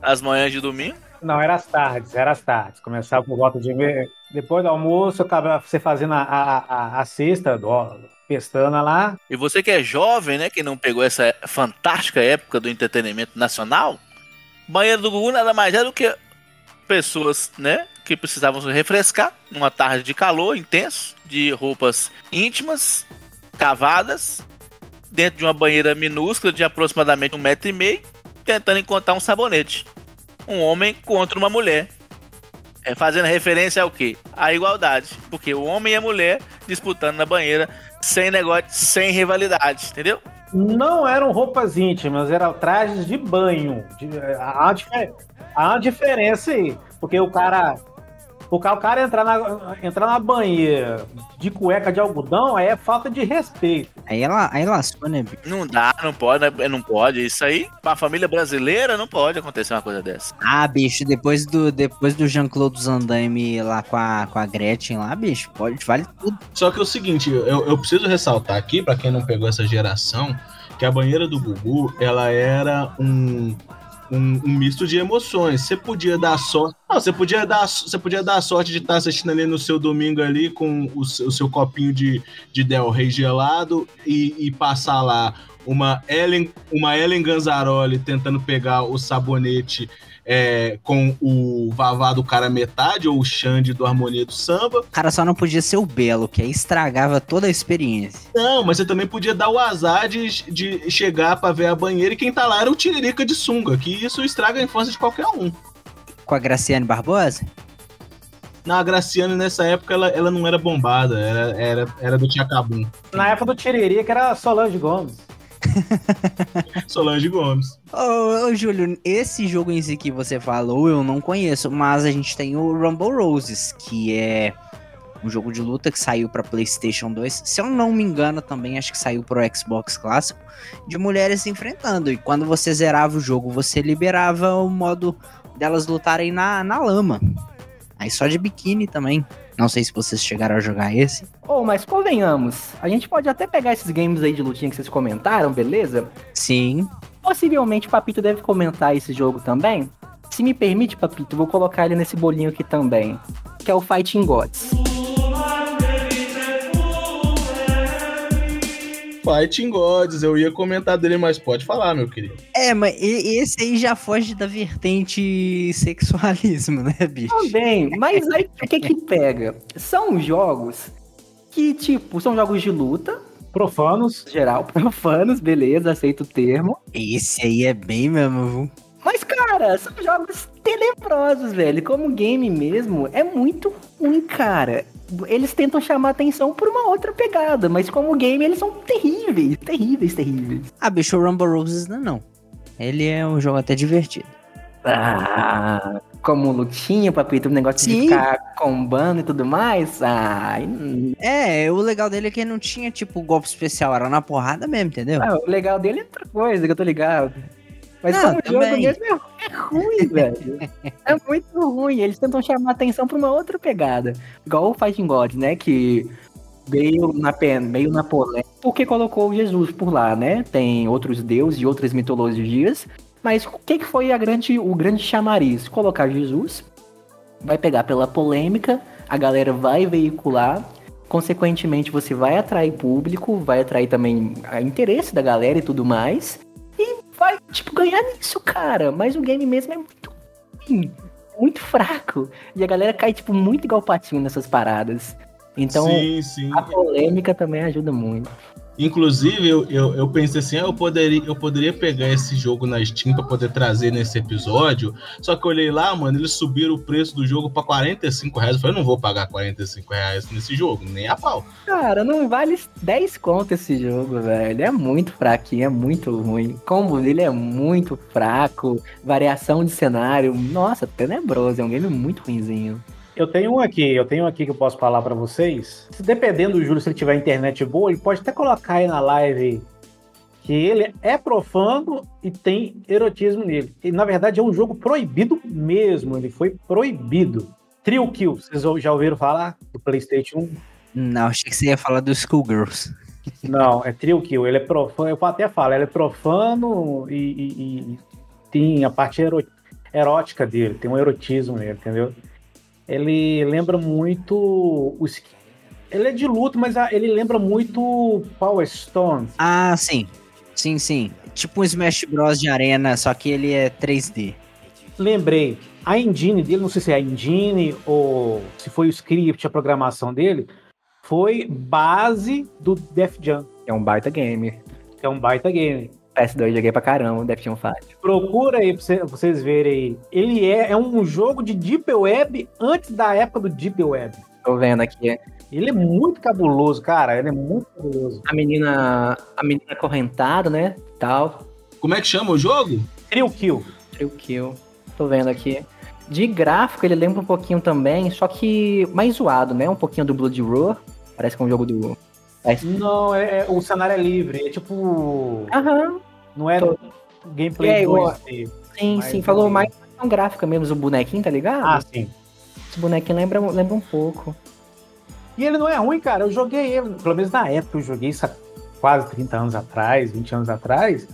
às manhãs de domingo. Não, era as tardes, era as tardes. Começava por volta de meia. Depois do almoço, acaba você fazendo a, a, a, cesta, ó, pestana lá. E você que é jovem, né, que não pegou essa fantástica época do entretenimento nacional, Banheiro do Gugu nada mais é do que pessoas, né, que precisavam se refrescar numa tarde de calor intenso, de roupas íntimas, cavadas, dentro de uma banheira minúscula de aproximadamente um metro e meio, tentando encontrar um sabonete. Um homem contra uma mulher. É, fazendo referência ao quê? À igualdade. Porque o homem e a mulher disputando na banheira sem negócio, sem rivalidade, entendeu? Não eram roupas íntimas, eram trajes de banho. Há uma diferença aí. Porque o cara. O cara, o cara entrar, na, entrar na banheira de cueca de algodão aí é falta de respeito. Aí ela, aí lascou, né, bicho? Não dá, não pode, né? não pode. Isso aí, pra família brasileira, não pode acontecer uma coisa dessa. Ah, bicho, depois do, depois do Jean-Claude Van Damme lá com a, com a Gretchen lá, bicho, pode, vale tudo. Só que é o seguinte, eu, eu preciso ressaltar aqui, pra quem não pegou essa geração, que a banheira do Gugu, ela era um, um, um misto de emoções. Você podia dar sorte. Não, você podia dar, você podia dar sorte de estar assistindo ali no seu domingo ali com o, seu- o seu copinho de, de Del Rey gelado e, e passar lá uma Ellen, uma Ellen Ganzaroli tentando pegar o sabonete é, com o Vavá do cara metade ou o Xande do Harmonia do Samba. O cara só não podia ser o Belo, que aí estragava toda a experiência. Não, mas você também podia dar o azar de, de chegar pra ver a banheira e quem tá lá era o Tiririca de sunga, que isso estraga a infância de qualquer um. Com a Graciane Barbosa? Na Graciane, nessa época, ela, ela não era bombada, era, era, era do Tiacabum. Na época do Tiririca era Solange Gomes. [laughs] Solange Gomes. Ô, ô, Júlio, esse jogo em si que você falou eu não conheço, mas a gente tem o Rumble Roses, que é um jogo de luta que saiu pra PlayStation 2. Se eu não me engano, também acho que saiu pro Xbox clássico, de mulheres se enfrentando. E quando você zerava o jogo, você liberava o modo delas lutarem na, na lama. Aí só de biquíni também. Não sei se vocês chegaram a jogar esse. Ô, mas convenhamos, a gente pode até pegar esses games aí de lutinha que vocês comentaram, beleza? Sim. Possivelmente o Papito deve comentar esse jogo também. Se me permite, Papito, vou colocar ele nesse bolinho aqui também. Que é o Fighting Gods. Fighting Gods, eu ia comentar dele, mas pode falar, meu querido. É, mas e- esse aí já foge da vertente sexualismo, né, bicho? Também, mas aí o que que pega? São jogos que, tipo, são jogos de luta. Profanos. Geral, [laughs] profanos, beleza, aceito o termo. Esse aí é bem mesmo, viu? Mas, cara, são jogos tenebrosos, velho. Como game mesmo, é muito ruim, cara. Eles tentam chamar atenção por uma outra pegada, mas como game eles são terríveis, terríveis, terríveis. Ah, bicho, o Rumble Roses não, não. Ele é um jogo até divertido. Ah, como lutinha, papito, um negócio de Sim. ficar combando e tudo mais. Ah, hum. É, o legal dele é que não tinha, tipo, golpe especial, era na porrada mesmo, entendeu? Ah, o legal dele é outra coisa que eu tô ligado. Mas Não, como jogo também. mesmo é, é ruim, [laughs] velho. É muito ruim. Eles tentam chamar atenção pra uma outra pegada. Igual o Fighting Gods, né? Que Veio na, meio na polêmica, porque colocou Jesus por lá, né? Tem outros deuses e outras mitologias. Mas o que, que foi a grande, o grande chamariz? Colocar Jesus, vai pegar pela polêmica, a galera vai veicular, consequentemente você vai atrair público, vai atrair também a interesse da galera e tudo mais, vai, tipo, ganhar nisso, cara. Mas o game mesmo é muito ruim, muito fraco, e a galera cai, tipo, muito igual patinho nessas paradas. Então, Sim, sim. a polêmica também ajuda muito. Inclusive, eu, eu, eu pensei assim, ah, eu, poderia, eu poderia pegar esse jogo na Steam pra poder trazer nesse episódio. Só que eu olhei lá, mano, eles subiram o preço do jogo pra 45 reais. Eu falei, eu não vou pagar 45 reais nesse jogo, nem a pau. Cara, não vale 10 conto esse jogo, velho. É muito fraquinho, é muito ruim. O combo dele é muito fraco. Variação de cenário, nossa, tenebroso. É um game muito ruinzinho. Eu tenho um aqui, eu tenho um aqui que eu posso falar pra vocês. Dependendo do Júlio, se ele tiver internet boa, ele pode até colocar aí na live que ele é profano e tem erotismo nele. E na verdade é um jogo proibido mesmo, ele foi proibido. Trio Kill, vocês já ouviram falar do PlayStation 1? Não, achei que você ia falar do Schoolgirls. Não, é Trio Kill, ele é profano, eu até falo, ele é profano e, e- e tem a parte erótica dele, tem um erotismo nele, entendeu? Ele lembra muito o sk- ele é de luto, mas a- ele lembra muito Power Stone. Ah, sim. Sim, sim. Tipo um Smash Bros de arena, só que ele é 3D. Lembrei, a engine dele, não sei se é a engine ou se foi o script, a programação dele, foi base do Def Jam. É um baita game. É um baita game. PS2 eu joguei pra caramba, Def Jam 5. Procura aí pra cê- pra vocês verem aí. Ele é, é um jogo de Deep Web antes da época do Deep Web. Tô vendo aqui. Ele é muito cabuloso, cara. Ele é muito cabuloso. A menina. A menina acorrentada, né? Tal. Como é que chama o jogo? Trio Kill. Trio Kill. Tô vendo aqui. De gráfico, ele lembra um pouquinho também, só que mais zoado, né? Um pouquinho do Blood Roar. Parece que é um jogo do. Não, é, é- o cenário é livre. É tipo. Aham. Não é Tô- gameplay É, igual- 2D. Sim, Mas sim. Falou também- mais questão gráfica mesmo, o bonequinho, tá ligado? Ah, sim. Esse bonequinho lembra, lembra um pouco. E ele não é ruim, cara. Eu joguei ele, pelo menos na época, eu joguei isso há quase 30 anos atrás, 20 anos atrás.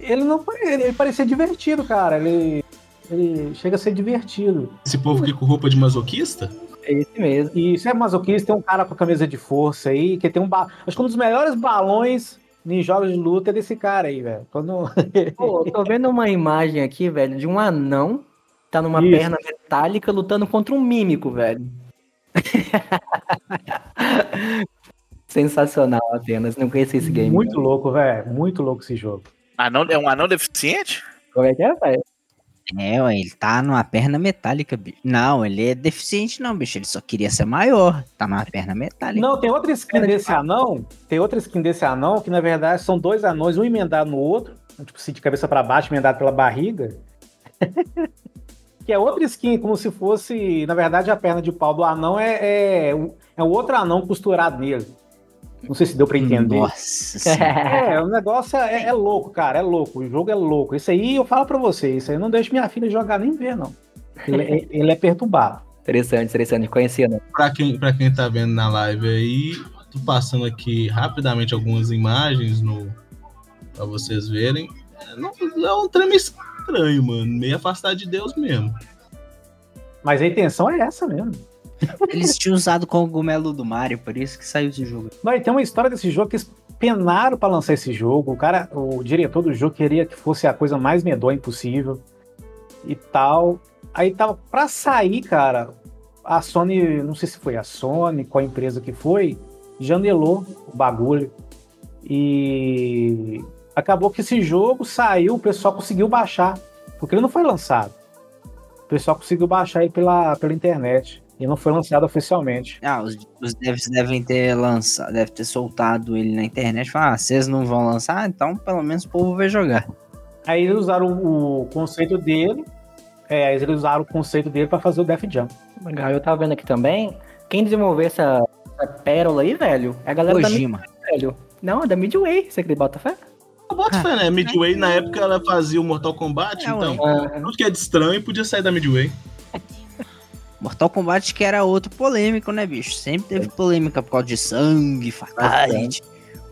Ele não ele, ele parecia divertido, cara. Ele, ele chega a ser divertido. Esse povo aqui com roupa de masoquista? É esse mesmo. E isso é masoquista, tem um cara com a camisa de força aí, que tem um ba... Acho que um dos melhores balões em jogos de luta é desse cara aí, velho. Quando... [laughs] Pô, eu tô vendo uma imagem aqui, velho, de um anão tá numa Isso. perna metálica lutando contra um mímico, velho. [laughs] Sensacional apenas, não conheci esse game. Muito não. louco, velho. Muito louco esse jogo. Anão, é um anão deficiente? Como é que é, velho? É, ué, ele tá numa perna metálica, bicho. Não, ele é deficiente não, bicho. Ele só queria ser maior. Tá numa perna metálica. Não, tem outra skin desse anão. Tem outra skin desse anão que, na verdade, são dois anões, um emendado no outro. Tipo assim, de cabeça pra baixo, emendado pela barriga. [laughs] que é outra skin, como se fosse, na verdade, a perna de pau do anão é, é, é um outro anão costurado nele. Não sei se deu pra entender. Nossa. [laughs] É, o negócio é, é louco, cara. É louco. O jogo é louco. Isso aí eu falo pra você. Isso aí eu não deixo minha filha jogar nem ver, não. Ele, é- [laughs] ele é perturbado. Interessante, interessante. Conhecia, não. Pra quem, pra quem tá vendo na live aí, tô passando aqui rapidamente algumas imagens no, pra vocês verem. É, não- é um trem estranho, mano. Meio afastado de Deus mesmo. Mas a intenção é essa mesmo. Eles tinham usado o cogumelo do Mario, por isso que saiu esse jogo. E tem uma história desse jogo que eles penaram pra lançar esse jogo. O cara, o diretor do jogo queria que fosse a coisa mais medonha possível e tal. Aí tava pra sair, cara. A Sony, não sei se foi a Sony, qual empresa que foi, janelou o bagulho. E acabou que esse jogo saiu, o pessoal conseguiu baixar, porque ele não foi lançado. O pessoal conseguiu baixar aí pela, pela internet. E não foi lançado oficialmente. Ah, os, os devs devem ter lançado, deve ter soltado ele na internet. Falar, ah, vocês não vão lançar, então pelo menos o povo vai jogar. Aí eles usaram o conceito dele. É, eles usaram o conceito dele pra fazer o Def Jam. Legal, eu tava vendo aqui também. Quem desenvolveu essa, essa pérola aí, velho, é a galera Kojima. da Midway, velho. Não, é da Midway, você acredita, bota fé? Eu boto fé, né? Midway, na época, ela fazia o Mortal Kombat, É, então ué. tudo que é de estranho podia sair da Midway. Mortal Kombat que era outro polêmico, né, bicho? Sempre teve polêmica por causa de sangue, fatality,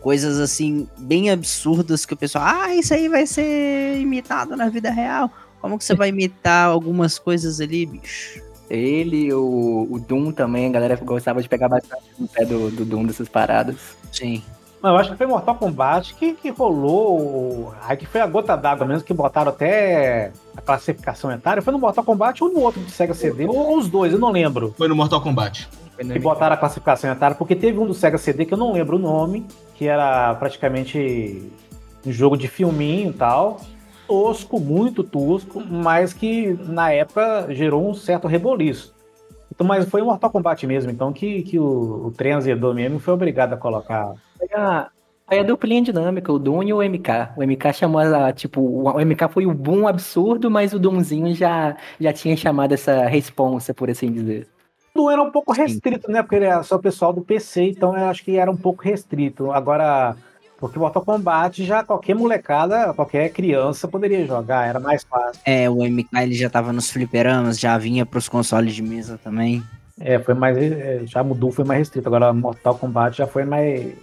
coisas assim, bem absurdas que o pessoal, ah, isso aí vai ser imitado na vida real. Como que você vai imitar algumas coisas ali, bicho? Ele, o, o Doom também, a galera gostava de pegar bastante no pé do, do Doom dessas paradas. Sim. Não, eu acho que foi Mortal Kombat que, que rolou. Aí que foi a gota d'água mesmo, que botaram até a classificação etária. Foi no Mortal Kombat ou no outro do Sega CD, ou os dois, eu não lembro. Foi no Mortal Kombat. Que botaram a classificação etária, porque teve um do Sega CD que eu não lembro o nome, que era praticamente um jogo de filminho e tal. Tosco, muito tosco, mas que na época gerou um certo reboliço. Então, mas foi o Mortal Kombat mesmo, então que, que o, o mesmo foi obrigado a colocar. Foi a, foi a duplinha dinâmica, o Doom e o MK. O MK chamou a, tipo, o MK foi o boom absurdo, mas o Doomzinho já, já tinha chamado essa responsa, por assim dizer. O Doom era um pouco restrito, né? Porque ele era só o pessoal do PC, então eu acho que era um pouco restrito. Agora, porque Mortal Kombat já qualquer molecada, qualquer criança poderia jogar, era mais fácil. É, o MK ele já tava nos fliperamas, já vinha pros consoles de mesa também. É, foi mais. é, Já mudou, foi mais restrito. Agora Mortal Kombat já foi mais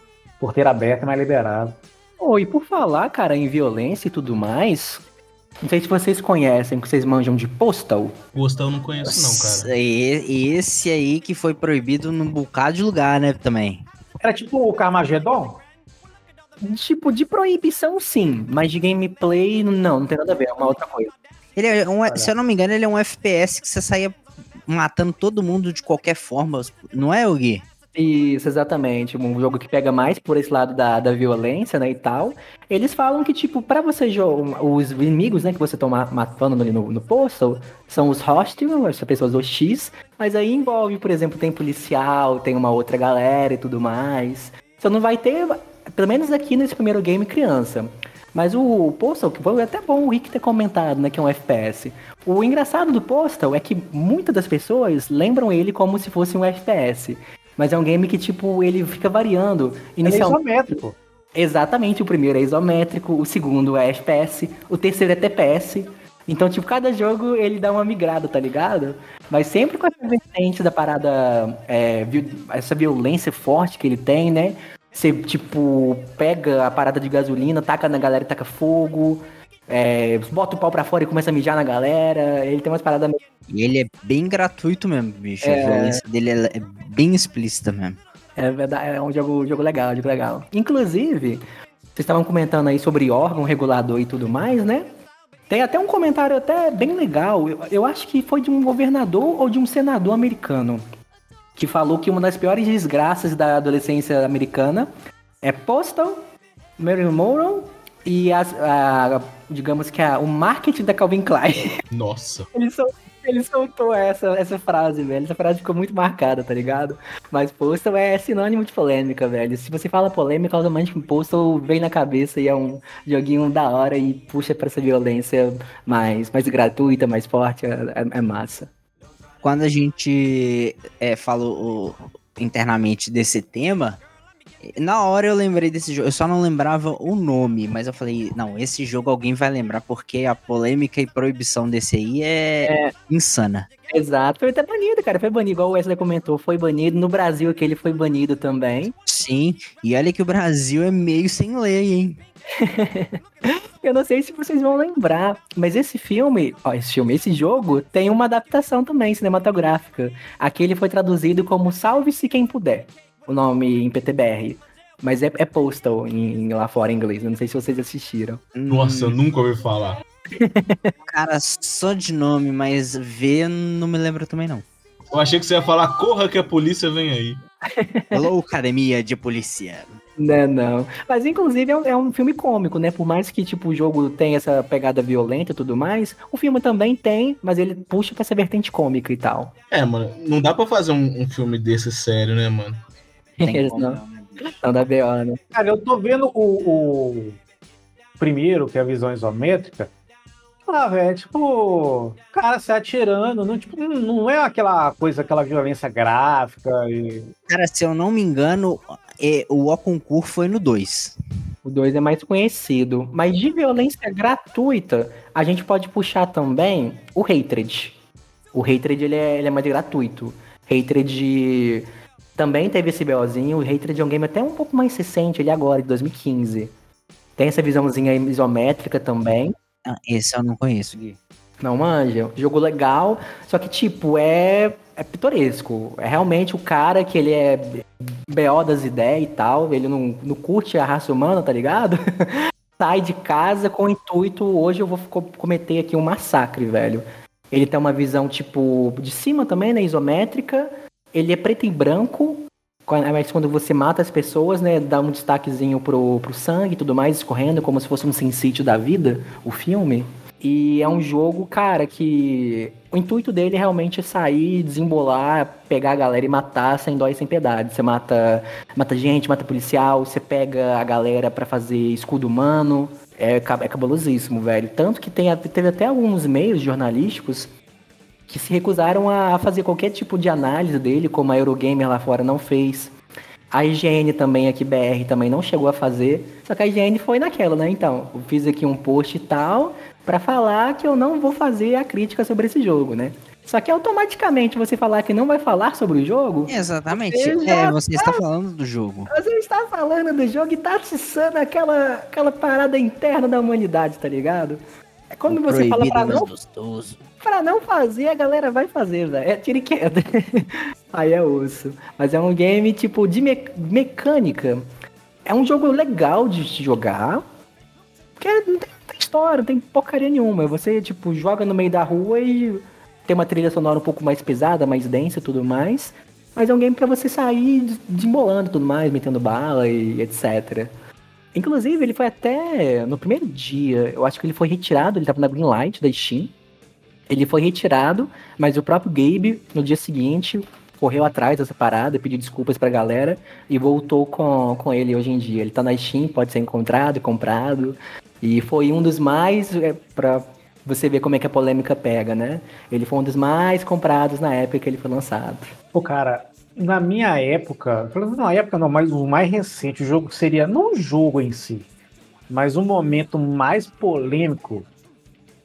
porteira aberta, mais liberado. Oh, e por falar, cara, em violência e tudo mais, não sei se vocês conhecem, que vocês manjam de Postal. Postal eu não conheço, não, cara. E- Esse aí que foi proibido num bocado de lugar, né, também. Era tipo o Carmageddon? Tipo, de proibição sim, mas de gameplay não, não tem nada a ver, é uma outra coisa. Ele é um, se eu não me engano, ele é um FPS que você saía matando todo mundo de qualquer forma, não é, Gui? Isso, exatamente. Um jogo que pega mais por esse lado da, da violência, né, e tal. Eles falam que, tipo, pra você jogar... Os inimigos, né, que você tá ma- matando ali no, no Postal são os hostile, as pessoas OX, mas aí envolve, por exemplo, tem policial, tem uma outra galera e tudo mais. Você não vai ter, pelo menos aqui nesse primeiro game, criança. Mas o Postal, que foi até bom o Rick ter comentado, né, que é um FPS. O engraçado do Postal é que muitas das pessoas lembram ele como se fosse um FPS. Mas é um game que, tipo, ele fica variando. É Inicial... isométrico. Exatamente, o primeiro é isométrico, o segundo é FPS, o terceiro é TPS. Então, tipo, cada jogo ele dá uma migrada, tá ligado? Mas sempre com essa vertente da parada, é, essa violência forte que ele tem, né? Você, tipo, pega a parada de gasolina, taca na galera e taca fogo, é, bota o pau pra fora e começa a mijar na galera. Ele tem umas paradas meio E ele é bem gratuito mesmo, bicho. É. A violência dele é, bem explícita mesmo. É verdade, é um jogo, jogo legal, jogo legal. Inclusive, vocês estavam comentando aí sobre órgão regulador e tudo mais, né? Tem até um comentário até bem legal. Eu, eu acho que foi de um governador ou de um senador americano que falou que uma das piores desgraças da adolescência americana é Postal, Marilyn Monroe e as, a- digamos que a- o marketing da Calvin Klein. Nossa. [laughs] Ele, sol- ele soltou essa, essa frase, velho. Essa frase ficou muito marcada, tá ligado? Mas Postal é sinônimo de polêmica, velho. Se você fala polêmica, automaticamente Postal vem na cabeça e é um joguinho da hora e puxa pra essa violência mais, mais gratuita, mais forte. É, é- é massa. Quando a gente é, falou internamente desse tema, na hora eu lembrei desse jogo. Eu só não lembrava o nome, mas eu falei, não, esse jogo alguém vai lembrar, porque a polêmica e proibição desse aí é, insana. Exato, foi até banido, cara. Foi banido, igual o Wesley comentou, foi banido. No Brasil que ele foi banido também. Sim, e olha que o Brasil é meio sem lei, hein? [laughs] Eu não sei se vocês vão lembrar, mas esse filme, ó, esse filme, esse jogo tem uma adaptação também cinematográfica. Aqui ele foi traduzido como Salve-se Quem Puder, o nome em PTBR. Mas é, é Postal em, lá fora em inglês, eu não sei se vocês assistiram. Nossa, eu nunca ouvi falar. [laughs] Cara, só de nome, mas ver não me lembro também não. Eu achei que você ia falar, corra que a polícia vem aí. [laughs] Alô, Academia de Polícia. Não, não. Mas inclusive é um, é um filme cômico, né? Por mais que tipo, o jogo tenha essa pegada violenta e tudo mais, o filme também tem, mas ele puxa pra essa vertente cômica e tal. É, mano, não dá pra fazer um, um filme desse sério, né, mano? Não, [laughs] não dá B.O., né? Cara, eu tô vendo o, o primeiro, que é a visão isométrica. Ah, velho, tipo, cara se atirando, não, tipo, não é aquela coisa, aquela violência gráfica e. Cara, se eu não me engano, é, o O Concurso foi no 2. O 2 é mais conhecido. Mas de violência gratuita, a gente pode puxar também o Hatred. O Hatred ele é, ele é mais gratuito. Hatred também teve esse BOzinho. O Hatred é um game até um pouco mais recente, ele agora, de 2015. Tem essa visãozinha isométrica também. Ah, esse eu não conheço, Gui. Não manja. Jogo legal, só que, tipo, é, é pitoresco. É realmente o cara que ele é BO das ideias e tal. Ele não, não curte a raça humana, tá ligado? [laughs] Sai de casa com o intuito, hoje eu vou co- cometer aqui um massacre, velho. Ele tem uma visão, tipo, de cima também, né? Isométrica. Ele é preto e branco. Mas quando você mata as pessoas, né? Dá um destaquezinho pro, pro sangue e tudo mais, escorrendo, como se fosse um Sin City da vida, o filme. E é um jogo, cara, que o intuito dele realmente é sair, desembolar, pegar a galera e matar sem dó e sem piedade. Você mata, mata gente, mata policial, você pega a galera pra fazer escudo humano. É, é cabulosíssimo, velho. Tanto que tem, teve até alguns meios jornalísticos que se recusaram a fazer qualquer tipo de análise dele, como a Eurogamer lá fora não fez. A IGN também, aqui BR, também não chegou a fazer. Só que a IGN foi naquela, né? Então, eu fiz aqui um post e tal, pra falar que eu não vou fazer a crítica sobre esse jogo, né? Só que automaticamente você falar que não vai falar sobre o jogo. Exatamente. você É, você tá- está falando do jogo. Você está falando do jogo e tá atiçando aquela, aquela parada interna da humanidade, tá ligado? É quando você fala pra não gostoso. Pra não fazer, a galera vai fazer, velho. É tiro e queda. [laughs] Aí é osso. Mas é um game, tipo, de me- mecânica. É um jogo legal de jogar. Porque não tem, não tem história, não tem porcaria nenhuma. Você, tipo, joga no meio da rua e tem uma trilha sonora um pouco mais pesada, mais densa e tudo mais. Mas é um game pra você sair des- desembolando tudo mais, metendo bala e etc. Inclusive, ele foi até no primeiro dia, eu acho que ele foi retirado, ele tava na Greenlight da Steam. Ele foi retirado, mas o próprio Gabe, no dia seguinte, correu atrás dessa parada, pediu desculpas pra galera e voltou com, com ele hoje em dia. Ele tá na Steam, pode ser encontrado comprado. E foi um dos mais, é, pra você ver como é que a polêmica pega, né? Ele foi um dos mais comprados na época que ele foi lançado. Pô, cara, na minha época, menos na época não, mas o mais recente, o jogo seria, não o jogo em si, mas o momento mais polêmico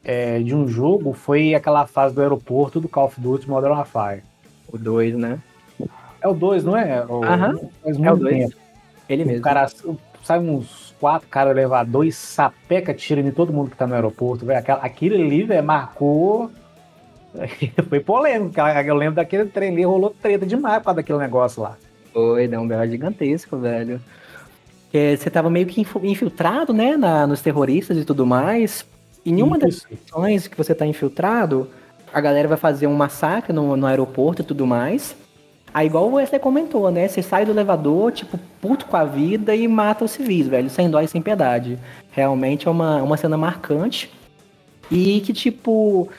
é, de um jogo foi aquela fase do aeroporto do Call of Duty Modern Warfare. O 2, né? É o 2, não é? O, Aham, faz é o dois. tempo. Ele O mesmo. cara sai uns quatro caras elevador e sapeca tira em todo mundo que tá no aeroporto, velho. Aquela- Aquilo ali, velho, marcou. [laughs] Foi polêmico. Eu lembro daquele trem ali, rolou treta demais por causa daquele negócio lá. Foi, deu um B.O. gigantesco, velho. É, você tava meio que infiltrado, né, na- nos terroristas e tudo mais. E em uma das missões que você tá infiltrado, a galera vai fazer um massacre no, no aeroporto e tudo mais. Aí, igual o Wesley comentou, né? Você sai do elevador, tipo, puto com a vida e mata os civis, velho, sem dó e sem piedade. Realmente é uma, uma cena marcante. E que, tipo,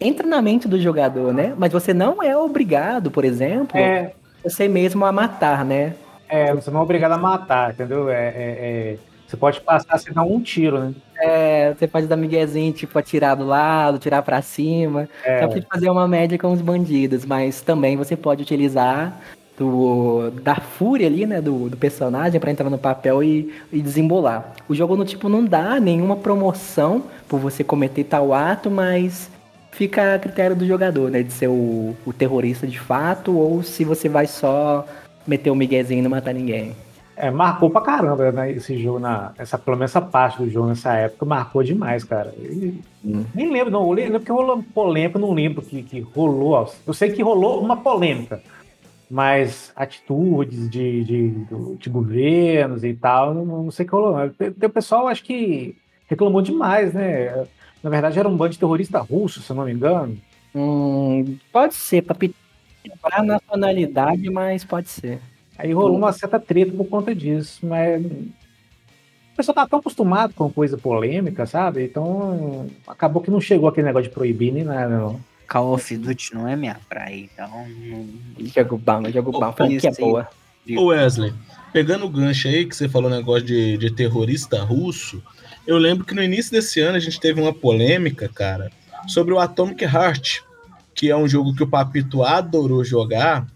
entra na mente do jogador, né? Mas você não é obrigado, por exemplo, É. você mesmo a matar, né? É, você não é obrigado a matar, entendeu? É, é- é- Você pode passar sem dar um tiro, né? É, você pode dar miguezinho, tipo, atirar do lado, tirar pra cima. É. Só pra fazer uma média com os bandidos. Mas também você pode utilizar do, da fúria ali, né, do, do personagem pra entrar no papel e, e desembolar. O jogo, no tipo, não dá nenhuma promoção por você cometer tal ato, mas fica a critério do jogador, né, de ser o, o terrorista de fato ou se você vai só meter o miguezinho e não matar ninguém. É, marcou pra caramba né, esse jogo, na, essa, pelo menos essa parte do jogo nessa época, marcou demais, cara. E- Nem lembro, não. Eu lembro que rolou polêmica, não lembro que, que rolou. ó. Eu sei que rolou uma polêmica, mas atitudes de, de, do- de governos e tal, não, não sei o que rolou. não. Tem- tem O pessoal acho que reclamou demais, né? Na verdade, era um bando de terrorista russo, se eu não me engano. Hum, pode ser, pra pra nacionalidade, mas pode ser. Aí rolou uma certa treta por conta disso, mas o pessoal tá tão acostumado com coisa polêmica, sabe? Então acabou que não chegou aquele negócio de proibir nem nada, não. Call of Duty não é minha praia, então. não- Jogo bom, jogo bom, franquia isso aí. boa. Ô Wesley, pegando o gancho aí que você falou negócio de, de terrorista russo, eu lembro que no início desse ano a gente teve uma polêmica, cara, sobre o Atomic Heart, que é um jogo que o Papito adorou jogar,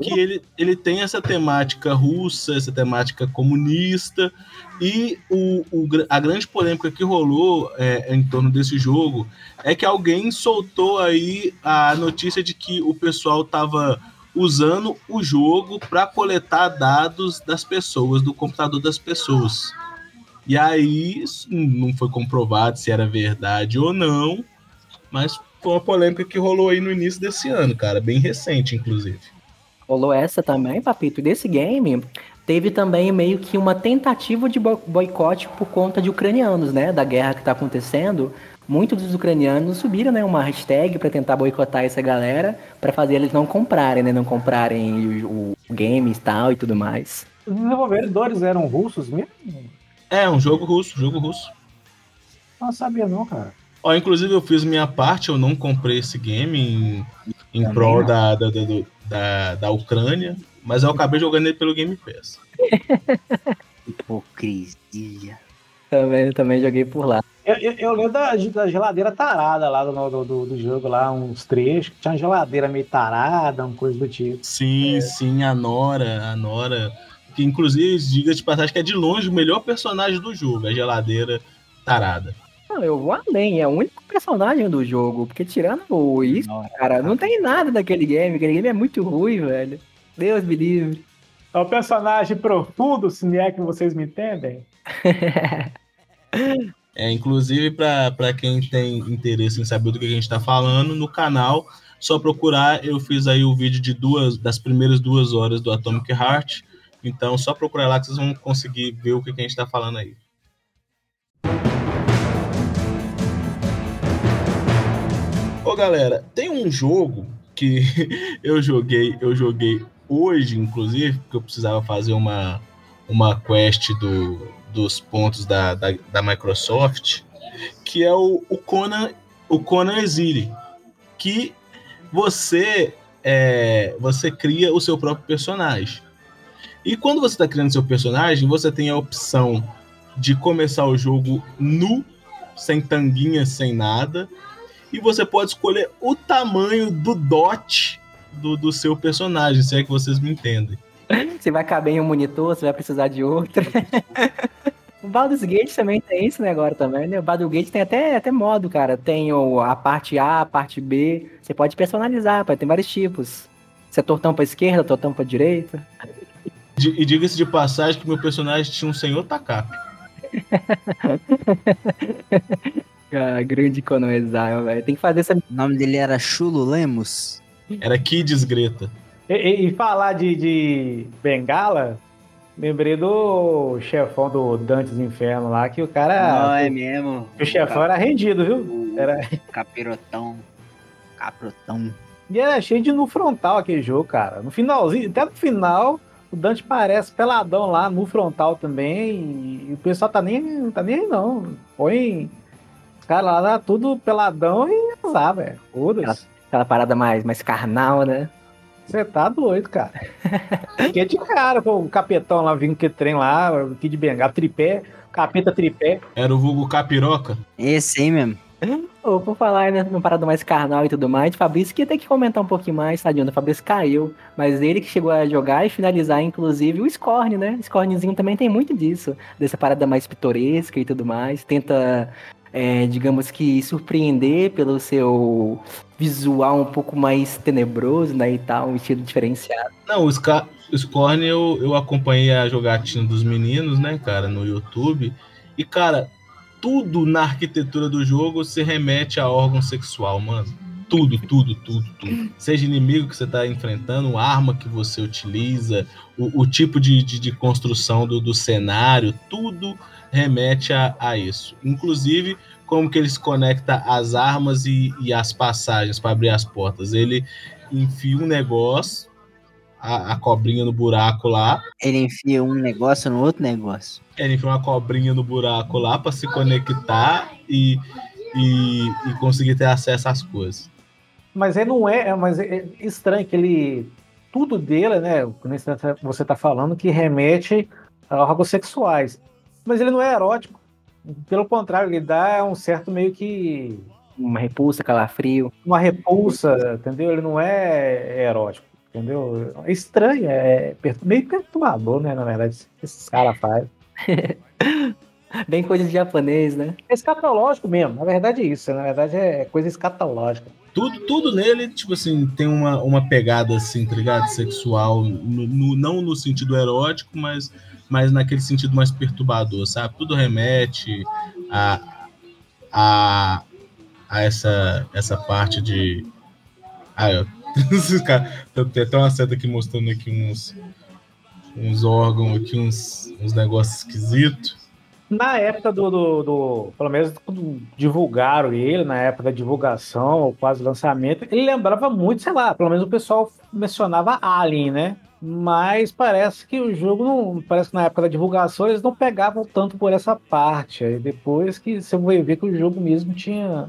que ele, ele tem essa temática russa, essa temática comunista, e o, o a grande polêmica que rolou é, em torno desse jogo é que alguém soltou aí a notícia de que o pessoal estava usando o jogo para coletar dados das pessoas, do computador das pessoas. E aí não foi comprovado se era verdade ou não, mas foi uma polêmica que rolou aí no início desse ano, cara, bem recente, inclusive. Rolou essa também, papito. Desse game, teve também meio que uma tentativa de bo- boicote por conta de ucranianos, né? Da guerra que tá acontecendo. Muitos dos ucranianos subiram, né, uma hashtag para tentar boicotar essa galera, para fazer eles não comprarem, né? Não comprarem o, o games e tal e tudo mais. Os desenvolvedores eram russos mesmo? É, um jogo russo, jogo russo. Não sabia não, cara. Ó, inclusive eu fiz minha parte, eu não comprei esse game em, em prol da, da, da, do- da, da Ucrânia, mas eu acabei jogando ele pelo Game Pass. [laughs] Hipocrisia. Também, também joguei por lá. Eu, eu, eu lembro da, da geladeira tarada lá do, do, do- do jogo, lá, uns trechos, que tinha uma geladeira meio tarada, uma coisa do tipo. Sim, sim, a Nora, a Nora, que inclusive, diga de passagem, que é de longe o melhor personagem do jogo, a geladeira tarada. Não, eu vou além, é o único personagem do jogo, porque tirando o isso, cara, não tem nada daquele game, aquele game é muito ruim, velho. Deus me livre. É um personagem profundo, se é que vocês me entendem. [laughs] É, inclusive, para quem tem interesse em saber do que a gente está falando, no canal, só procurar. Eu fiz aí o vídeo de duas das primeiras duas horas do Atomic Heart. Então, só procurar lá que vocês vão conseguir ver o que, que a gente está falando aí. Ô, galera, tem um jogo que [laughs] eu joguei, eu joguei hoje, inclusive, porque eu precisava fazer uma, uma quest do, dos pontos da, da, da Microsoft, que é o, o Conan, o Conan Exile, que você é, você cria o seu próprio personagem. E quando você está criando seu personagem, você tem a opção de começar o jogo nu, sem tanguinha, sem nada, e você pode escolher o tamanho do dot do, do seu personagem, se é que vocês me entendem. Você vai caber em um monitor, você vai precisar de outro. [laughs] o Baldur's Gate também tem isso né, agora também, né? O Baldur's Gate tem até, até modo, cara. Tem o, a parte A, a parte B. Você pode personalizar, pode ter vários tipos. Você é tortão pra esquerda, tortão pra direita. E diga-se de passagem que meu personagem tinha um senhor Takap. [laughs] Ah, grande Exile, velho. Tem que fazer essa. O nome dele era Chulo Lemos. Era Kids Greta. E, e- e falar de, de Bengala, lembrei do chefão do Dantes Inferno lá, que o cara. Não, é mesmo. O chefão era rendido, viu? Era... Capirotão. Caprotão. E era cheio de no frontal aquele jogo, cara. No finalzinho, até no final, o Dante parece peladão lá no frontal também. E o pessoal tá nem, tá nem aí, não. Põe caras lá, lá tudo peladão e azar, velho. Aquela, Foda-se. aquela parada mais, mais carnal, né? Você tá doido, cara. Fiquei de cara com o capetão lá, vindo que trem lá, o Kid Bengala, tripé, capeta tripé. Era o vulgo Capiroca? Esse aí mesmo. Ô, por falar né, numa parada mais carnal e tudo mais, Fabrício que ia ter que comentar um pouquinho mais, tadinho, o Fabrício caiu, mas ele que chegou a jogar e finalizar, inclusive, o Scorn, né? O Scornzinho também tem muito disso, dessa parada mais pitoresca e tudo mais, tenta, é, digamos que, surpreender pelo seu visual um pouco mais tenebroso, né, e tal, um estilo diferenciado. Não, o, Ska, o Scorn eu, eu acompanhei a jogatina dos meninos, né, cara, no YouTube. E, cara, tudo na arquitetura do jogo se remete a órgão sexual, mano. Tudo, tudo, tudo, tudo. Seja inimigo que você tá enfrentando, arma que você utiliza, o, o tipo de, de, de construção do, do cenário, tudo remete a, a isso. Inclusive, como que ele se conecta às armas e, e às passagens para abrir as portas. Ele enfia um negócio, a, a cobrinha no buraco lá, Ele enfia um negócio no outro negócio. ele enfia uma cobrinha no buraco lá para se conectar e, e, e conseguir ter acesso às coisas. Mas ele não é, é- mas é estranho que ele. Tudo dele, né? Você tá falando que remete a órgãos sexuais. Mas ele não é erótico. Pelo contrário, ele dá um certo meio que. Uma repulsa, calafrio. Uma repulsa, entendeu? Ele não é erótico. entendeu? É estranho, é meio perturbador, né, na verdade, esses caras fazem. [laughs] [laughs] Bem coisa de japonês, né? É escatológico mesmo, na verdade é isso, na verdade é coisa escatológica. Tudo, tudo nele, tipo assim, tem uma, uma pegada, assim, tá ligado? Sexual, no- no- não no sentido erótico, mas, mas naquele sentido mais perturbador, sabe? Tudo remete a, a, a essa, essa parte de. Ah, [laughs] eu, tem até uma seta aqui mostrando aqui uns, uns órgãos aqui, uns, uns negócios esquisitos. Na época do, do, do- Pelo menos quando divulgaram ele, na época da divulgação, ou quase lançamento, ele lembrava muito, sei lá, pelo menos o pessoal mencionava Alien, né? Mas parece que o jogo não. Parece que na época da divulgação eles não pegavam tanto por essa parte. Aí depois que você vai ver que o jogo mesmo tinha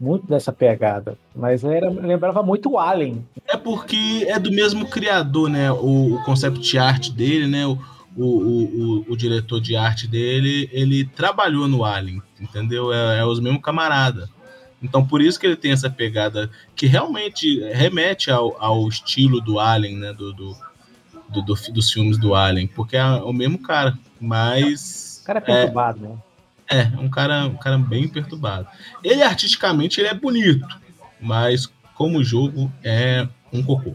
muito dessa pegada. Mas era, lembrava muito o Alien. É porque é do mesmo criador, né? O, o concept art dele, né? O, o, o, o- o diretor de arte dele, ele trabalhou no Alien, entendeu? É, é os mesmos camarada. Então por isso que ele tem essa pegada que realmente remete ao, ao estilo do Alien, né? Do, do, do- do dos filmes do Alien, porque é o mesmo cara, mas O cara é perturbado, né? é, é um cara, um cara bem perturbado. Ele artisticamente ele é bonito, mas como jogo é um cocô.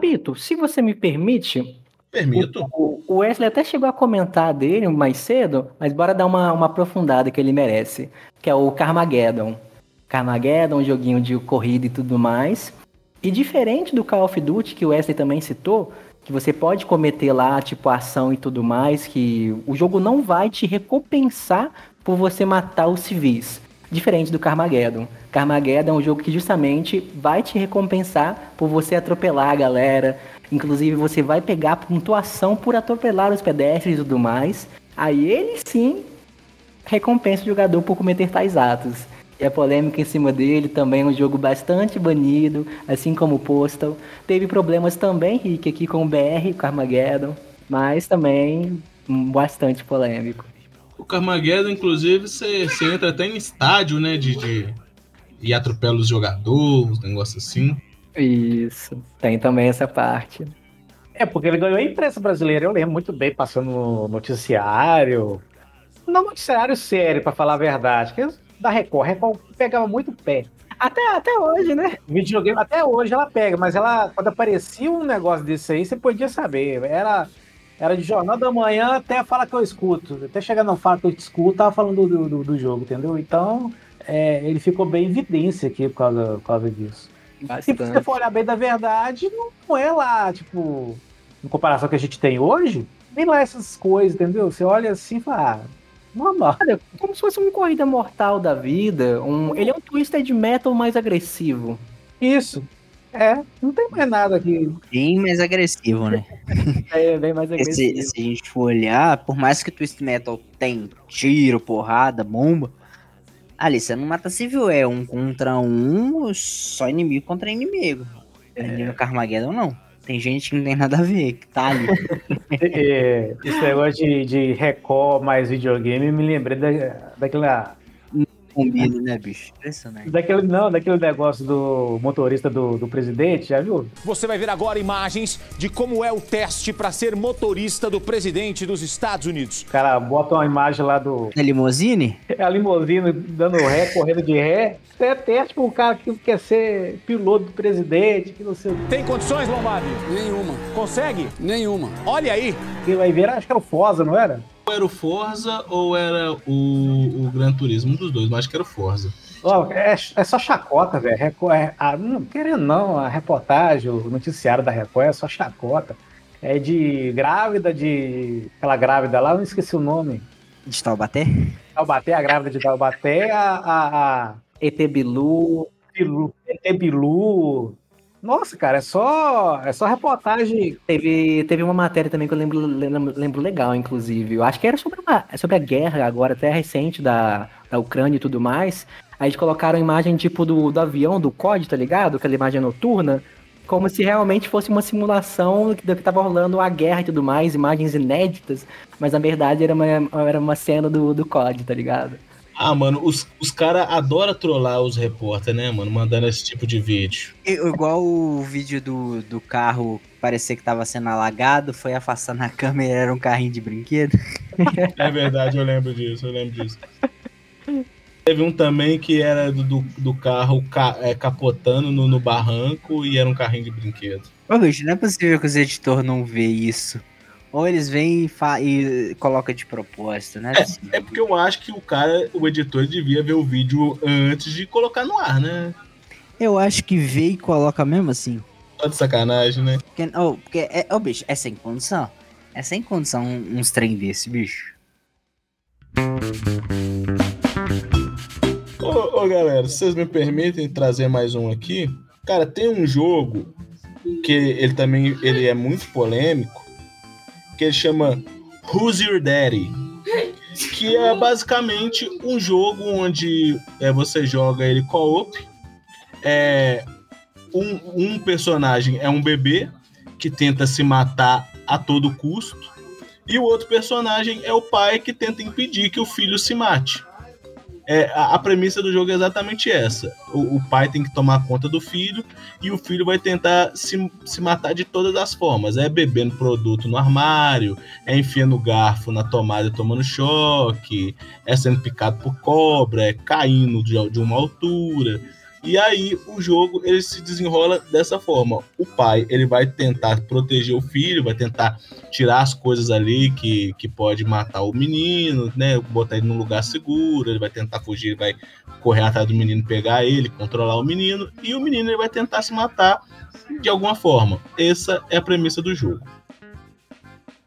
Papito, se você me permite. Permito. O, o Wesley até chegou a comentar dele mais cedo, mas bora dar uma, uma aprofundada que ele merece. Que é o Carmageddon. Carmageddon, um joguinho de corrida e tudo mais. E diferente do Call of Duty, que o Wesley também citou, que você pode cometer lá, tipo, ação e tudo mais, que o jogo não vai te recompensar por você matar os civis. Diferente do Carmageddon. Carmageddon é um jogo que justamente vai te recompensar por você atropelar a galera. Inclusive, você vai pegar pontuação por atropelar os pedestres e tudo mais. Aí ele sim recompensa o jogador por cometer tais atos. E a polêmica em cima dele também é um jogo bastante banido, assim como o Postal. Teve problemas também, Rick, aqui com o BR, com o Armageddon, mas também bastante polêmico. O Carmageddon, inclusive, você você entra até em estádio, né? De, de- e atropela os jogadores, um negócio assim. Isso, tem também essa parte. É, porque ele ganhou a imprensa brasileira, eu lembro muito bem, passando no noticiário. Não noticiário sério, pra falar a verdade. Que da Record, Record pegava muito pé. Até, até hoje, né? Videogame, até hoje ela pega, mas ela, quando aparecia um negócio desse aí, você podia saber. Era, era de jornal da manhã até fala que eu escuto. Até chegar no fala que eu escuto, tava falando do, do, do jogo, entendeu? Então, é, ele ficou bem em evidência aqui por causa, por causa disso. Se você Bastante. for olhar bem da verdade, não- é lá, tipo, em comparação com o que a gente tem hoje, nem lá essas coisas, entendeu? Você olha assim e fala, ah, normal. Olha, como se fosse uma corrida mortal da vida. Um, ele é um twisted metal mais agressivo. Isso. É, não tem mais nada aqui. Bem mais agressivo, né? [laughs] É, bem mais agressivo. se, se a gente for olhar, por mais que o Twist Metal tem tiro, porrada, bomba, ali você não mata civil, é um contra um, só inimigo contra inimigo. Ali no Carmageddon não. Tem gente que não tem nada a ver, que tá ali. [laughs] É, esse negócio de, de Record mais videogame, me lembrei da, daquela. Combina, né, bicho? Impressionante. Daquele, não, daquele negócio do motorista do, do presidente, já viu? Você vai ver agora imagens de como é o teste para ser motorista do presidente dos Estados Unidos. O cara bota uma imagem lá do. Da limousine? A limousine dando ré, correndo de ré. Isso é teste pra um cara que quer ser piloto do presidente, que não sei o quê. Tem condições, Lombardi? Nenhuma. Consegue? Nenhuma. Olha aí. Quem vai ver, acho que era o Forza, não era? Ou era o Forza ou era o, o Gran Turismo, um dos dois, mas acho que era o Forza. Ó, é, é só chacota, velho. É- não, querendo não, a reportagem, o noticiário da Record é só chacota. É de grávida, de. Aquela grávida lá, eu não esqueci o nome. De Taubaté? Taubaté, a grávida de Taubaté, a. a, a... ET Bilu. Bilu. Nossa, cara, é só. É só reportagem. Teve, teve uma matéria também que eu lembro, lembro, lembro legal, inclusive. Eu acho que era sobre, uma, sobre a guerra agora, até recente da, da Ucrânia e tudo mais. Aí eles colocaram imagem tipo do, do avião, do COD, tá ligado? Aquela imagem noturna. Como se realmente fosse uma simulação do que tava rolando a guerra e tudo mais, imagens inéditas. Mas na verdade era uma, era uma cena do, do COD, tá ligado? Ah, mano, os, os caras adoram trollar os repórter, né, mano? Mandando esse tipo de vídeo. Igual o vídeo do, do carro parecer que tava sendo alagado, foi afastando a câmera era um carrinho de brinquedo. É verdade, eu lembro disso, eu lembro disso. Teve um também que era do, do, do carro ca- é, capotando no, no barranco e era um carrinho de brinquedo. Ô, bicho, não é possível que os editores não vê isso. Ou eles vêm e, fa e colocam de propósito, né? É porque eu acho que o cara, o editor, devia ver o vídeo antes de colocar no ar, né? Eu acho que vê e coloca mesmo assim. Tá de sacanagem, né? Porque, oh, porque é, oh, bicho, é sem condição. É sem condição uns trem desse, bicho. Ô, ô, galera, vocês me permitem trazer mais um aqui, cara, tem um jogo que ele também ele é muito polêmico, que ele chama Who's Your Daddy? Que é basicamente um jogo onde é, você joga ele co-op. É, um, um personagem é um bebê que tenta se matar a todo custo, e o outro personagem é o pai que tenta impedir que o filho se mate. É, a, a premissa do jogo é exatamente essa. O, o pai tem que tomar conta do filho e o filho vai tentar se, se matar de todas as formas. É bebendo produto no armário, é enfiando garfo na tomada e tomando choque, é sendo picado por cobra, é caindo de, de uma altura. E aí o jogo ele se desenrola dessa forma. O pai ele vai tentar proteger o filho, vai tentar tirar as coisas ali que, que pode matar o menino, né? Botar ele num lugar seguro, ele vai tentar fugir, vai correr atrás do menino, pegar ele, controlar o menino, e o menino ele vai tentar se matar de alguma forma. Essa é a premissa do jogo.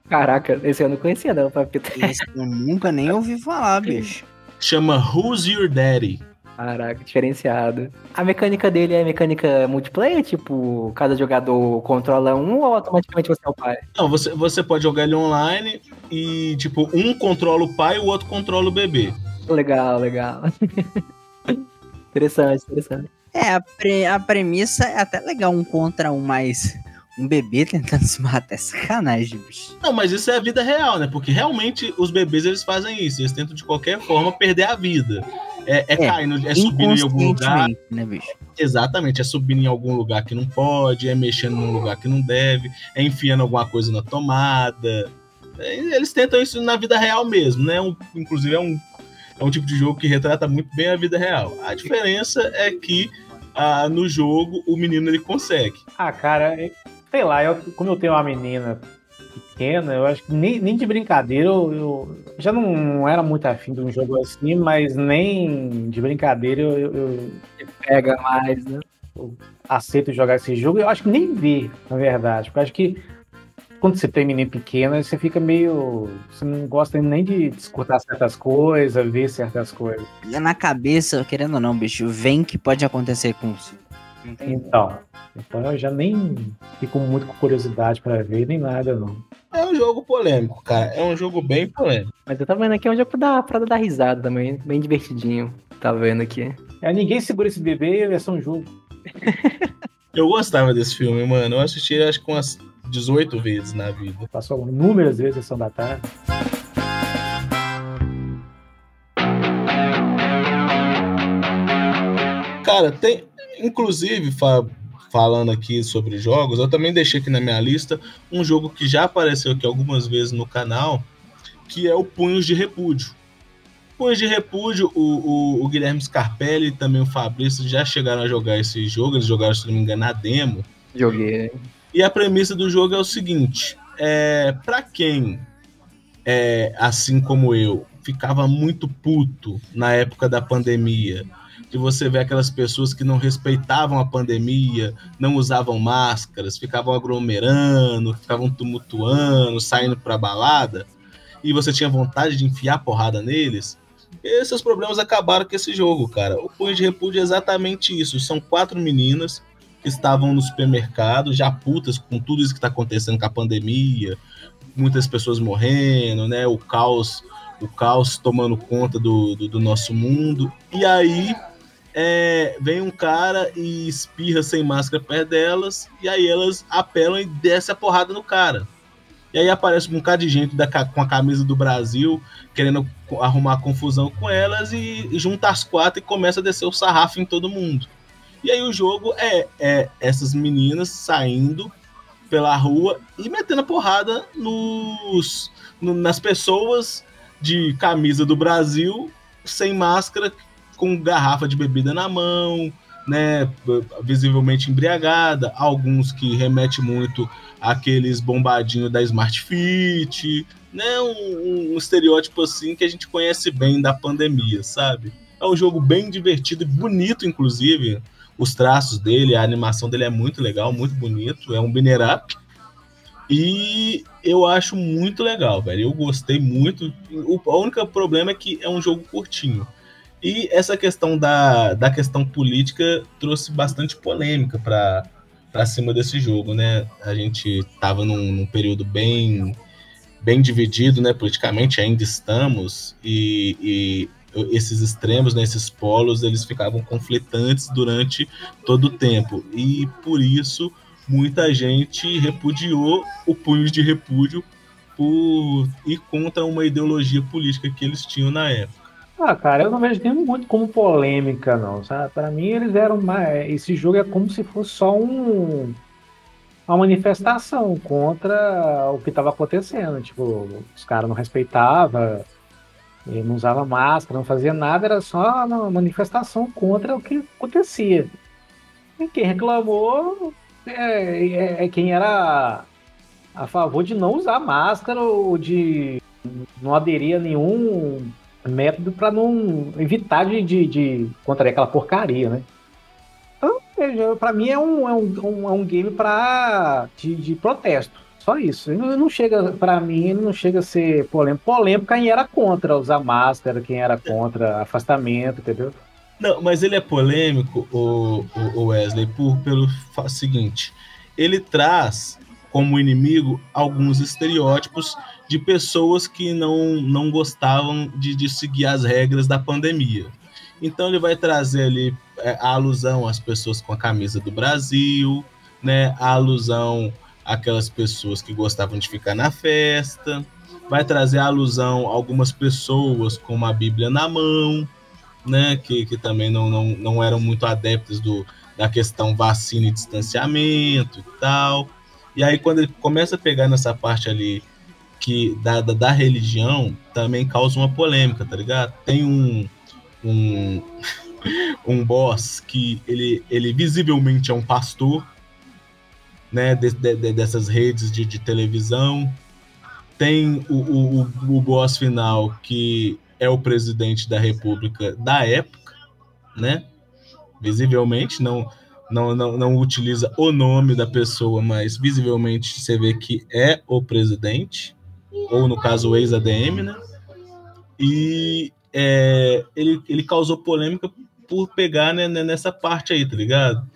Caraca, esse eu não conhecia não, Papito. Esse eu nunca nem ouvi falar, [laughs] bicho. Chama Who's Your Daddy? Caraca, diferenciado. A mecânica dele é mecânica multiplayer? Tipo, cada jogador controla um ou automaticamente você é o pai? Não, você, você pode jogar ele online e, tipo, um controla o pai e o outro controla o bebê. Legal, legal. [laughs] interessante, interessante. É, a, pre- a premissa é até legal, um contra um, mas um bebê tentando [laughs] se matar é sacanagem, bicho. Não, mas isso é a vida real, né? Porque realmente os bebês eles fazem isso, eles tentam de qualquer forma perder a vida. É, é, caindo, é subindo em algum lugar. Né, bicho? Exatamente, é subindo em algum lugar que não pode, é mexendo num lugar que não deve, é enfiando alguma coisa na tomada. É, Eles tentam isso na vida real mesmo, né? Um- inclusive é um, é um tipo de jogo que retrata muito bem a vida real. A diferença é que ah, no jogo o menino ele consegue. Ah, cara, é- sei lá, eu, como eu tenho uma menina pequena, eu acho que nem, nem de brincadeira eu, eu já não era muito afim de um jogo assim, mas nem de brincadeira eu, eu, eu Pega mais, né? aceito jogar esse jogo. Eu acho que nem ver, na verdade, porque eu acho que quando você tem menino pequena, você fica meio. Você não gosta nem de escutar certas coisas, ver certas coisas. Na cabeça, querendo ou não, bicho, vem que pode acontecer com Então, então eu já nem fico muito com curiosidade pra ver, nem nada, não. É um jogo polêmico, cara. É um jogo bem polêmico. Mas eu tô vendo aqui é um jogo pra dar, pra dar risada também, bem divertidinho. Tá vendo aqui. É, ninguém segura esse bebê, é só um jogo. [laughs] Eu gostava desse filme, mano. Eu assisti acho que umas 18 vezes na vida. Passou inúmeras vezes a sessão da tarde. Cara, tem. Inclusive, fa- falando aqui sobre jogos, eu também deixei aqui na minha lista um jogo que já apareceu aqui algumas vezes no canal, que é o Punhos de Repúdio. Punhos de Repúdio, o, o- o Guilherme Scarpelli e também o Fabrício já chegaram a jogar esse jogo, eles jogaram, se não me engano, a demo. Joguei. E a premissa do jogo é o seguinte: é, para quem, é, assim como eu, ficava muito puto na época da pandemia, de você ver aquelas pessoas que não respeitavam a pandemia, não usavam máscaras, ficavam aglomerando, ficavam tumultuando, saindo pra balada, e você tinha vontade de enfiar porrada neles, esses problemas acabaram com esse jogo, cara. O Punho de Repúdio é exatamente isso. São quatro meninas que estavam no supermercado, já putas com tudo isso que está acontecendo com a pandemia, muitas pessoas morrendo, né? O caos, o caos tomando conta do, do, do nosso mundo. E aí é, vem um cara e espirra sem máscara perto delas, e aí elas apelam e desce a porrada no cara. E aí aparece um bocado de gente da com a camisa do Brasil, querendo arrumar confusão com elas, e, e junta as quatro e começa a descer o sarrafo em todo mundo. E aí o jogo é, é essas meninas saindo pela rua e metendo a porrada nos, no- nas pessoas de camisa do Brasil, sem máscara, com garrafa de bebida na mão, né, visivelmente embriagada, alguns que remete muito àqueles bombadinhos da Smart Fit, né, um, um estereótipo assim que a gente conhece bem da pandemia, sabe? É um jogo bem divertido e bonito, inclusive. Os traços dele, a animação dele é muito legal, muito bonito. É um binner up. E eu acho muito legal, velho. Eu gostei muito. O o único problema é que é um jogo curtinho. E essa questão da, da questão política trouxe bastante polêmica para para cima desse jogo, né? A gente tava num, num período bem bem dividido, né? Politicamente ainda estamos e, e esses extremos, né, esses polos, eles ficavam conflitantes durante todo o tempo e por isso muita gente repudiou o punho de repúdio por ir contra uma ideologia política que eles tinham na época. Ah, cara, eu não vejo nem muito como polêmica, não? Para mim, eles eram mais. Esse jogo é como se fosse só um. Uma manifestação contra o que estava acontecendo. Tipo, os caras não respeitavam, não usava máscara, não fazia nada, era só uma manifestação contra o que acontecia. E quem reclamou é, é- é quem era a favor de não usar máscara ou de não aderir a nenhum método para não evitar de, de, de contrair aquela porcaria, né? Então, pra mim é um, é um, é um game pra, de, de protesto. Só isso. Ele Não, chega, pra mim, não chega a ser polêmico. Polêmico quem era contra usar máscara, quem era contra afastamento, entendeu? Não, mas ele é polêmico, o, o- Wesley, por, pelo seguinte: ele traz como inimigo alguns estereótipos de pessoas que não, não gostavam de, de seguir as regras da pandemia. Então ele vai trazer ali é, a alusão às pessoas com a camisa do Brasil, né? A alusão àquelas pessoas que gostavam de ficar na festa, vai trazer a alusão a algumas pessoas com uma Bíblia na mão, né, que, que também não, não, não eram muito adeptos do, da questão vacina e distanciamento e tal. E aí, quando ele começa a pegar nessa parte ali que da, da, da religião, também causa uma polêmica, tá ligado? Tem um, um, [laughs] um boss que ele, ele visivelmente é um pastor, né, de, de- de- dessas redes de, de televisão. Tem o, o, o, o boss final que é o presidente da República da época, né? Visivelmente, não, não, não, não utiliza o nome da pessoa, mas visivelmente você vê que é o presidente, ou no caso o ex-ADM, né? E é, ele, ele causou polêmica por pegar né, né, nessa parte aí, tá ligado?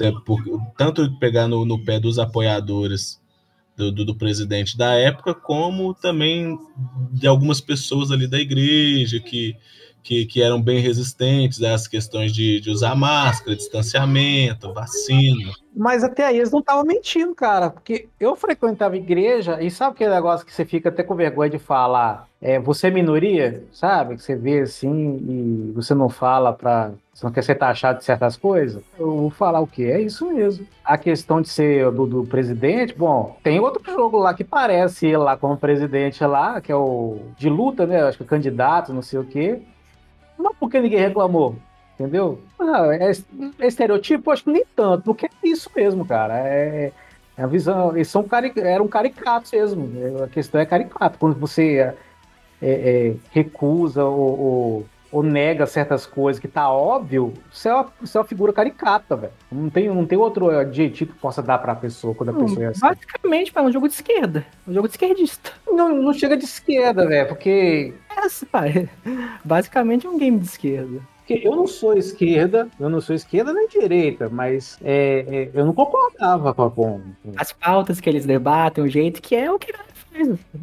É, por, tanto pegar no, no pé dos apoiadores do, do, do presidente da época, como também de algumas pessoas ali da igreja que, que, que eram bem resistentes às questões de, de usar máscara, distanciamento, vacina. Mas até aí eles não estavam mentindo, cara. Porque eu frequentava igreja e sabe aquele negócio que você fica até com vergonha de falar? É, você é minoria, sabe? Que você vê assim e você não fala pra. Você não quer ser taxado de certas coisas? Eu vou falar o quê? É isso mesmo. A questão de ser do, do presidente, bom, tem outro jogo lá que parece lá como presidente lá, que é o de luta, né? Acho que é candidato, não sei o quê. Mas por que ninguém reclamou? Entendeu? Ah, é, é estereotipo? Acho que nem tanto, porque é isso mesmo, cara. É, é a visão. Eles são cari, eram caricatos mesmo. É, A questão é caricato. Quando você é, é, recusa ou, ou, ou nega certas coisas que tá óbvio, você é uma, você é uma figura caricata, velho. Não tem, não tem outro adjetivo que possa dar pra pessoa quando a Hum, pessoa é assim. Basicamente, é um jogo de esquerda. Um jogo de esquerdista. Não, não chega de esquerda, velho, porque. É, pai. Basicamente é um game de esquerda. Eu não sou esquerda, eu não sou esquerda nem direita, mas é, é, eu não concordava com, com, As pautas que eles debatem, o jeito que é o que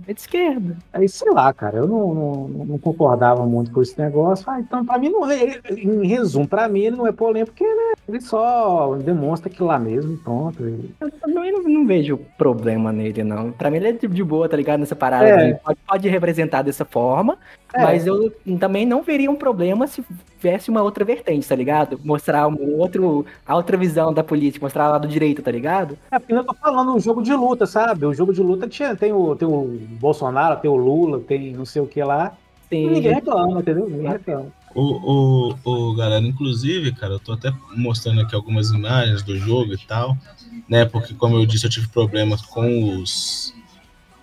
É de esquerda. Aí, sei lá, cara, eu não, não, não concordava muito com esse negócio. Ah, então, pra mim, não é, em resumo, pra mim ele não é polêmico porque ele Ele só demonstra aquilo lá mesmo pronto. E- Eu também não, não vejo problema nele, não. Pra mim ele é de de boa, tá ligado? Nessa parada. É. de Pode, pode representar dessa forma, É. mas eu também não veria um problema se tivesse uma outra vertente, tá ligado? Mostrar um outro, a outra visão da política, mostrar o lado direito, tá ligado? É porque eu tô falando um jogo de luta, sabe? O jogo de luta tinha, tem, o, tem o Bolsonaro, tem o Lula, tem não sei o que lá. Sim. E ninguém reclama, entendeu? Ninguém reclama. O, o, o, galera, inclusive, cara, eu tô até mostrando aqui algumas imagens do jogo e tal, né? Porque, como eu disse, eu tive problemas com os,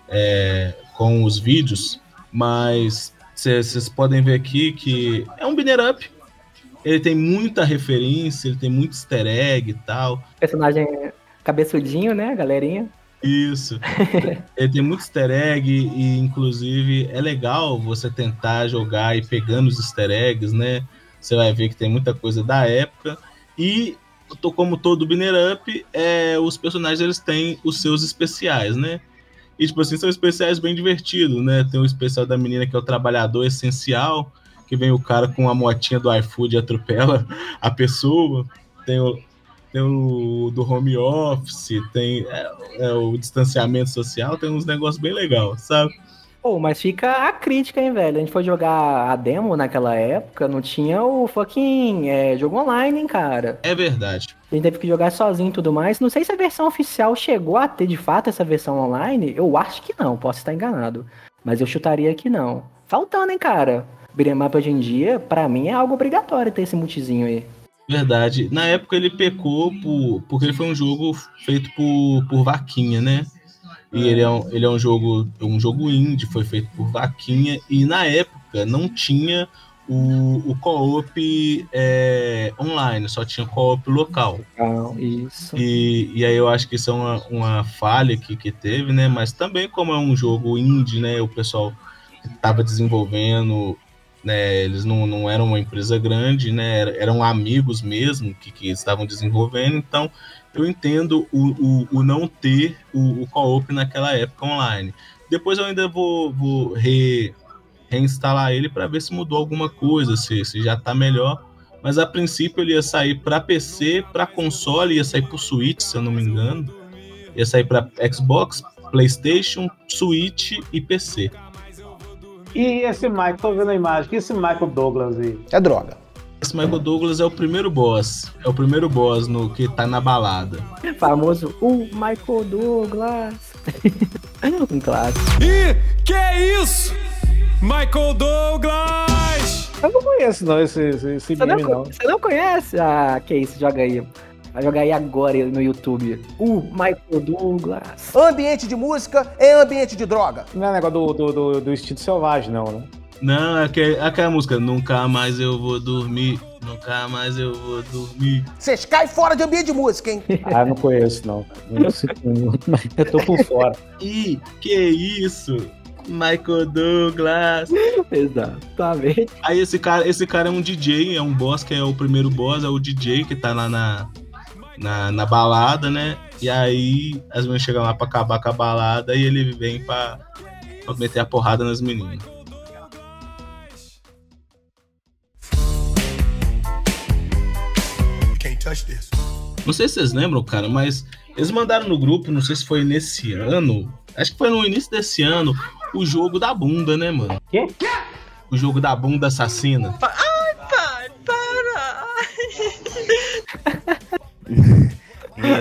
é, com os vídeos, mas vocês podem ver aqui que é um binner up. Ele tem muita referência, ele tem muito easter egg e tal. Personagem cabeçudinho, né, galerinha? Isso. [laughs] Ele tem muito easter egg e, inclusive, é legal você tentar jogar e pegando os easter eggs, né? Você vai ver que tem muita coisa da época. E, como todo Binner Up, é, os personagens eles têm os seus especiais, né? E, tipo assim, são especiais bem divertidos, né? Tem o especial da menina que é o trabalhador essencial, que vem o cara com a motinha do iFood e atropela a pessoa. Tem o, tem o do home office, tem é, é, o distanciamento social, tem uns negócios bem legais, sabe? Pô, mas fica a crítica, hein, velho? A gente foi jogar a demo naquela época, não tinha o fucking é, jogo online, hein, cara? É verdade. A gente teve que jogar sozinho e tudo mais. Não sei se a versão oficial chegou a ter de fato essa versão online. Eu acho que não, posso estar enganado. Mas eu chutaria que não. Faltando, hein, cara? Beat'em Up hoje em dia, pra mim, é algo obrigatório ter esse multizinho aí. Verdade. Na época ele pecou por, porque ele foi um jogo feito por, por vaquinha, né? E ele é, um, ele é um jogo um jogo indie, foi feito por vaquinha e na época não tinha o, o co-op é, online, só tinha co-op local. isso. E, e aí eu acho que isso é uma, uma falha que, que teve, né? Mas também como é um jogo indie, né? O pessoal estava desenvolvendo, né? Eles não, não eram uma empresa grande, né? Era- Eram amigos mesmo que, que estavam desenvolvendo, então eu entendo o, o, o não ter o, o co-op naquela época online. Depois eu ainda vou, vou re, reinstalar ele para ver se mudou alguma coisa, se, se já tá melhor. Mas a princípio ele ia sair para PC, para console, ia sair pro Switch, se eu não me engano. Ia sair para Xbox, PlayStation, Switch e PC. E esse Michael, tô vendo a imagem, que esse Michael Douglas aí? É droga. Esse Michael Douglas é o primeiro boss. É o primeiro boss no que tá na balada. Famoso, o Michael Douglas. [laughs] um clássico. Ih, que é isso? Michael Douglas! Eu não conheço não esse, esse, esse Você não, meme, não. você não conhece? Ah, que isso, joga aí. Vai jogar aí agora no YouTube. O Michael Douglas. Ambiente de música é ambiente de droga. Não é negócio do, do, do, do instinto selvagem, não, né? Não, é aquele- aquela música. Nunca mais eu vou dormir. Nunca mais eu vou dormir. Vocês caem fora de ambiente de música, hein? Ah, eu não conheço, não. Eu, sei- eu tô por fora. Ih, [laughs] que isso? Michael Douglas. Exatamente. Aí esse cara, esse cara é um DJ, é um boss que é o primeiro boss, é o DJ que tá lá na, na, na balada, né? E aí as meninas chegam lá pra acabar com a balada e ele vem pra, pra meter a porrada nas meninas. Touch this. Não sei se vocês lembram, cara, mas eles mandaram no grupo, não sei se foi nesse ano, acho que foi no início desse ano, o jogo da bunda, né, mano? Quê? O jogo da bunda assassina. Ai, pai, para!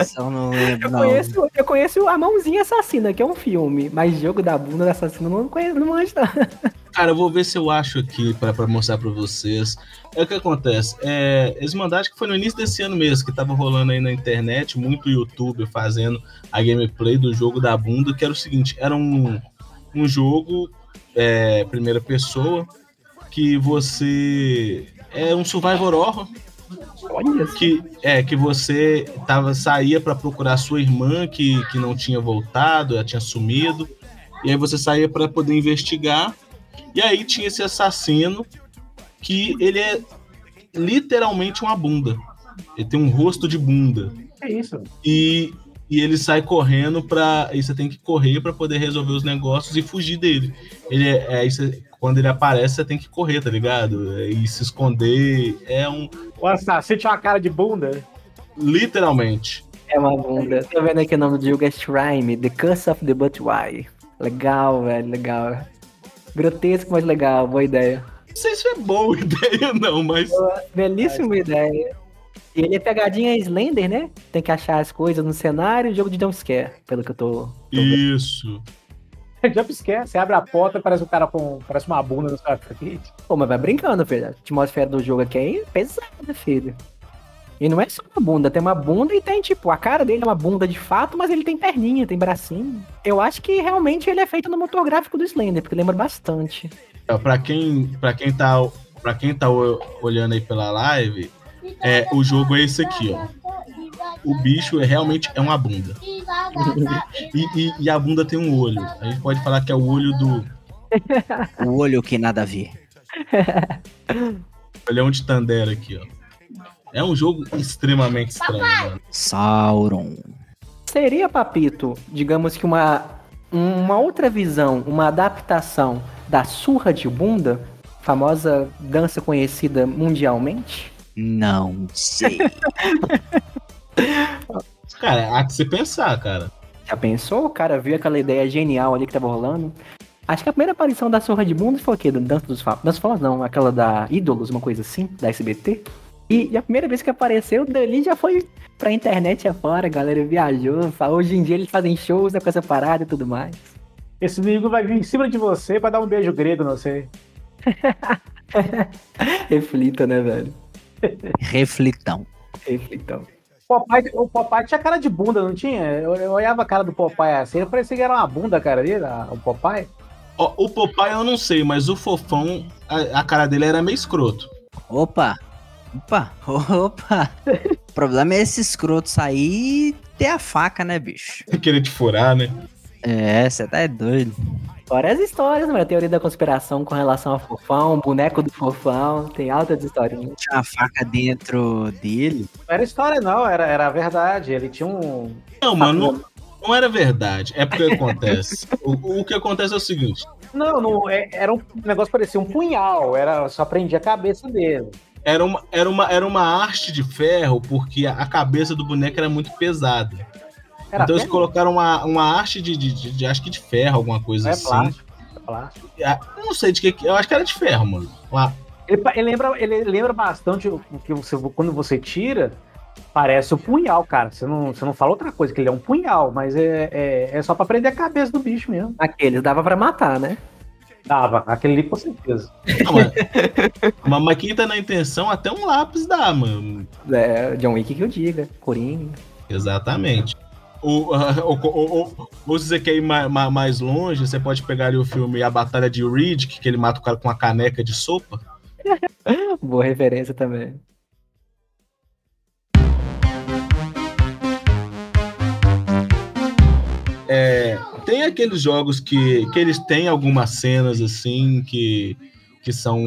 Esse eu não lembro, Eu não. conheço, eu conheço a Mãozinha Assassina, que é um filme, mas jogo da bunda do assassino eu não conheço, não manjo, não. Cara, eu vou ver se eu acho aqui pra, pra mostrar pra vocês. É o que acontece. É, eles mandaram, acho que foi no início desse ano mesmo, que tava rolando aí na internet, muito YouTube fazendo a gameplay do jogo da bunda, que era o seguinte, era um, um jogo, é, primeira pessoa, que você... É um survival horror, Olha que é que você tava saía para procurar sua irmã que, que não tinha voltado, ela tinha sumido. E aí você saía para poder investigar. E aí tinha esse assassino que ele é literalmente uma bunda. Ele tem um rosto de bunda. É isso. E, e ele sai correndo pra. E você tem que correr para poder resolver os negócios e fugir dele. Ele é, é, você- quando ele aparece, você tem que correr, tá ligado? E se esconder. É um. O assassino tinha uma cara de bunda. Literalmente. É uma bunda. Tô vendo aqui o nome do jogo é Shrine, The Curse of the Butwai. Legal, velho, legal. Grotesco, mas legal, boa ideia. Não sei se é boa [laughs] ideia, não, mas. Belíssima ideia. E ele é pegadinha Slender, né? Tem que achar as coisas no cenário, jogo de jumpscare, pelo que eu tô. Isso. [laughs] Jumpscare, você abre a porta e parece um cara com. Parece uma bunda no seu frente. Pô, mas vai brincando, filho. A atmosfera do jogo aqui é pesada, filho. E não é só uma bunda, tem uma bunda e tem, tipo, a cara dele é uma bunda de fato, mas ele tem perninha, tem bracinho. Eu acho que realmente ele é feito no motor gráfico do Slender, porque lembra bastante. Ó, Pra quem, pra quem tá, pra quem tá olhando aí pela live, é, o jogo é esse aqui, ó. O bicho é realmente é uma bunda. [laughs] E, e- e a bunda tem um olho. A gente pode falar que é o olho do. O olho que nada a [laughs] ver. Olhão de Tandera aqui, ó. É um jogo extremamente estranho, mano. Sauron. Seria, Papito, digamos que uma, uma outra visão, uma adaptação da surra de bunda, famosa dança conhecida mundialmente? Não sei. [laughs] [laughs] Cara, há que se pensar, cara. Já pensou? O cara viu aquela ideia genial ali que tava rolando. Acho que a primeira aparição da surra de bunda foi o quê? Do Dança dos Famosos? Dança dos Famosos não, aquela da Ídolos, uma coisa assim, da SBT. E, e a primeira vez que apareceu, dali já foi pra internet afora, a galera viajou. Hoje em dia eles fazem shows né, com essa parada e tudo mais. Esse inimigo vai vir em cima de você pra dar um beijo grego, não sei. [laughs] Reflita, né, velho? Reflitão. Reflitão. Popeye, o Popeye tinha cara de bunda, não tinha? Eu, eu olhava a cara do Popeye assim, eu parecia que era uma bunda a cara dele, a- o Popeye. Ó, o Popeye eu não sei, mas o Fofão, a, a cara dele era meio escroto. Opa! Opa! [laughs] Opa! o problema é esse escroto sair e ter a faca, né, bicho? [laughs] Querer te furar, né? É, você tá é doido. Várias histórias, mano. A teoria da conspiração com relação ao fofão, o boneco do fofão, tem altas historinhas. Tinha uma faca dentro dele. Não era história, não, era, era verdade. Ele tinha um. Não, mano, não, não era verdade. É porque acontece. o, o que acontece é o seguinte: Não, não é- era um negócio que parecia um punhal, era, só prendia a cabeça dele. era uma, era uma, era uma haste de ferro, porque a, a cabeça do boneco era muito pesada. Era então eles colocaram uma, uma haste de, de, de- de- acho que de ferro, alguma coisa É assim. plástico, é plástico. Ah, Eu não sei de que. Eu acho que era de ferro, mano. Lá. Ele, ele lembra, ele lembra bastante o que você, quando você tira, parece o punhal, cara. Você não, você não fala outra coisa, que ele é um punhal, mas é, é, é só pra prender a cabeça do bicho mesmo. Aqueles dava pra matar, né? Dava, aquele ali com certeza. Não, mas, [laughs] mas, mas quem tá na intenção, até um lápis dá, mano. É, John Wick que eu diga, Coringa. Exatamente. [laughs] O, o, o, o- ou se você quer ir mais, mais longe, você pode pegar ali o filme A Batalha de Riddick, que ele mata o cara com uma caneca de sopa. [laughs] Boa referência também. É, tem aqueles jogos que, que eles têm algumas cenas assim que, que são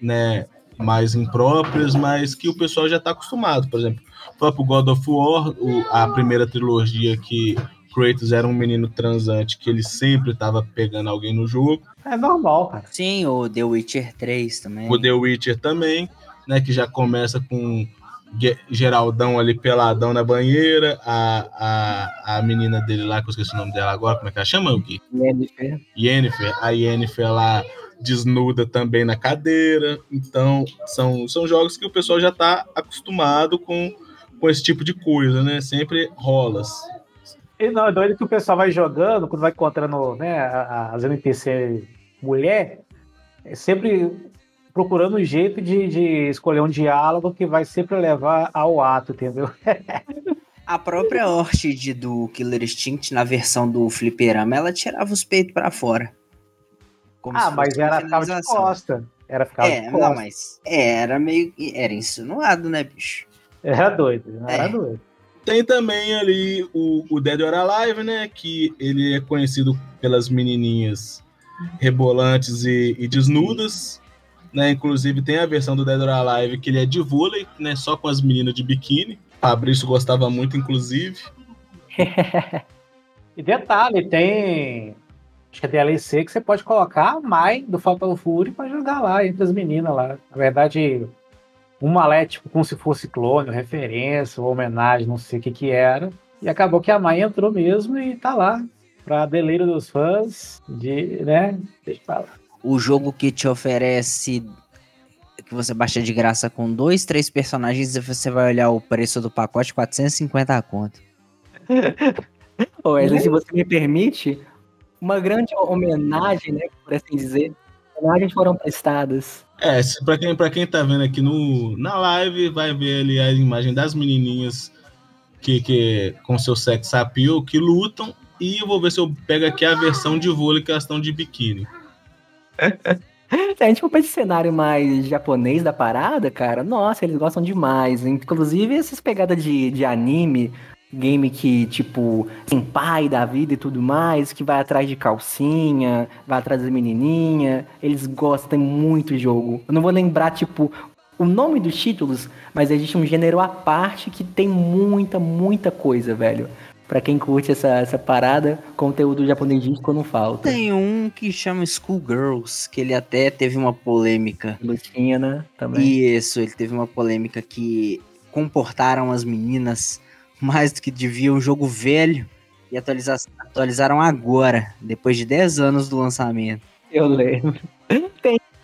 né, mais impróprias, mas que o pessoal já está acostumado. Por exemplo, o próprio God of War, o- a primeira trilogia que Kratos era um menino transante, que ele sempre estava pegando alguém no jogo. É normal, cara. Sim, o The Witcher 3 também. O The Witcher também, né? Que já começa com Ge- Geraldão ali peladão na banheira, a, a, a menina dele lá, que eu esqueci o nome dela agora, como é que ela chama, Gui? Yennefer. Yennefer, a Yennefer lá desnuda também na cadeira. Então, são, são jogos que o pessoal já tá acostumado com, com esse tipo de coisa, né? Sempre rolas. E não, é doido que o pessoal vai jogando, quando vai encontrando né, as NPC mulher, é sempre procurando um jeito de, de escolher um diálogo que vai sempre levar ao ato, entendeu? A própria [laughs] Orchid do Killer Instinct, na versão do fliperama, ela tirava os peitos pra fora. Como ah, se mas era ficava de costa. Era ficava É, de não, costa. mas era meio. Era insinuado, né, bicho? Era doido, era É. doido. Tem também ali o, o Dead or Alive, né? Que ele é conhecido pelas menininhas rebolantes e, e desnudas. Né? Inclusive tem a versão do Dead or Alive que ele é de vôlei, né? Só com as meninas de biquíni. Fabrício gostava muito, inclusive. [laughs] E detalhe, tem. Acho que é DLC que você pode colocar a Mai do Fatal Fury pra jogar lá entre as meninas lá. Na verdade, uma lá é tipo como se fosse clone, referência, homenagem, não sei o que que era. E acabou que a mãe entrou mesmo e tá lá. Pra deleiro dos fãs, de, né? Deixa pra lá. O jogo que te oferece que você baixa de graça com dois, três personagens e você vai olhar o preço do pacote, 450 conto. [laughs] Ô, Wesley, se você me permite, uma grande homenagem, né, por assim dizer, homenagens foram prestadas. É, pra quem, pra quem tá vendo aqui no, na live, vai ver ali a imagem das menininhas que, que com seu sex appeal que lutam. E eu vou ver se eu pego aqui a versão de vôlei que elas estão de biquíni. Se [laughs] a gente for pra esse cenário mais japonês da parada, cara, nossa, eles gostam demais. Inclusive, essas pegadas de, de anime, game que, tipo, tem pai da vida e tudo mais, que vai atrás de calcinha, vai atrás da menininha. Eles gostam muito do jogo. Eu não vou lembrar, tipo, o nome dos títulos, mas existe um gênero à parte que tem muita, muita coisa, velho. Pra quem curte essa, essa parada, conteúdo japonês não falta. Tem um que chama Schoolgirls, que ele até teve uma polêmica. Lutinha, né? Também. Isso, ele teve uma polêmica que comportaram as meninas mais do que devia um jogo velho e atualiza- atualizaram agora, depois de 10 anos do lançamento. Eu lembro. [laughs]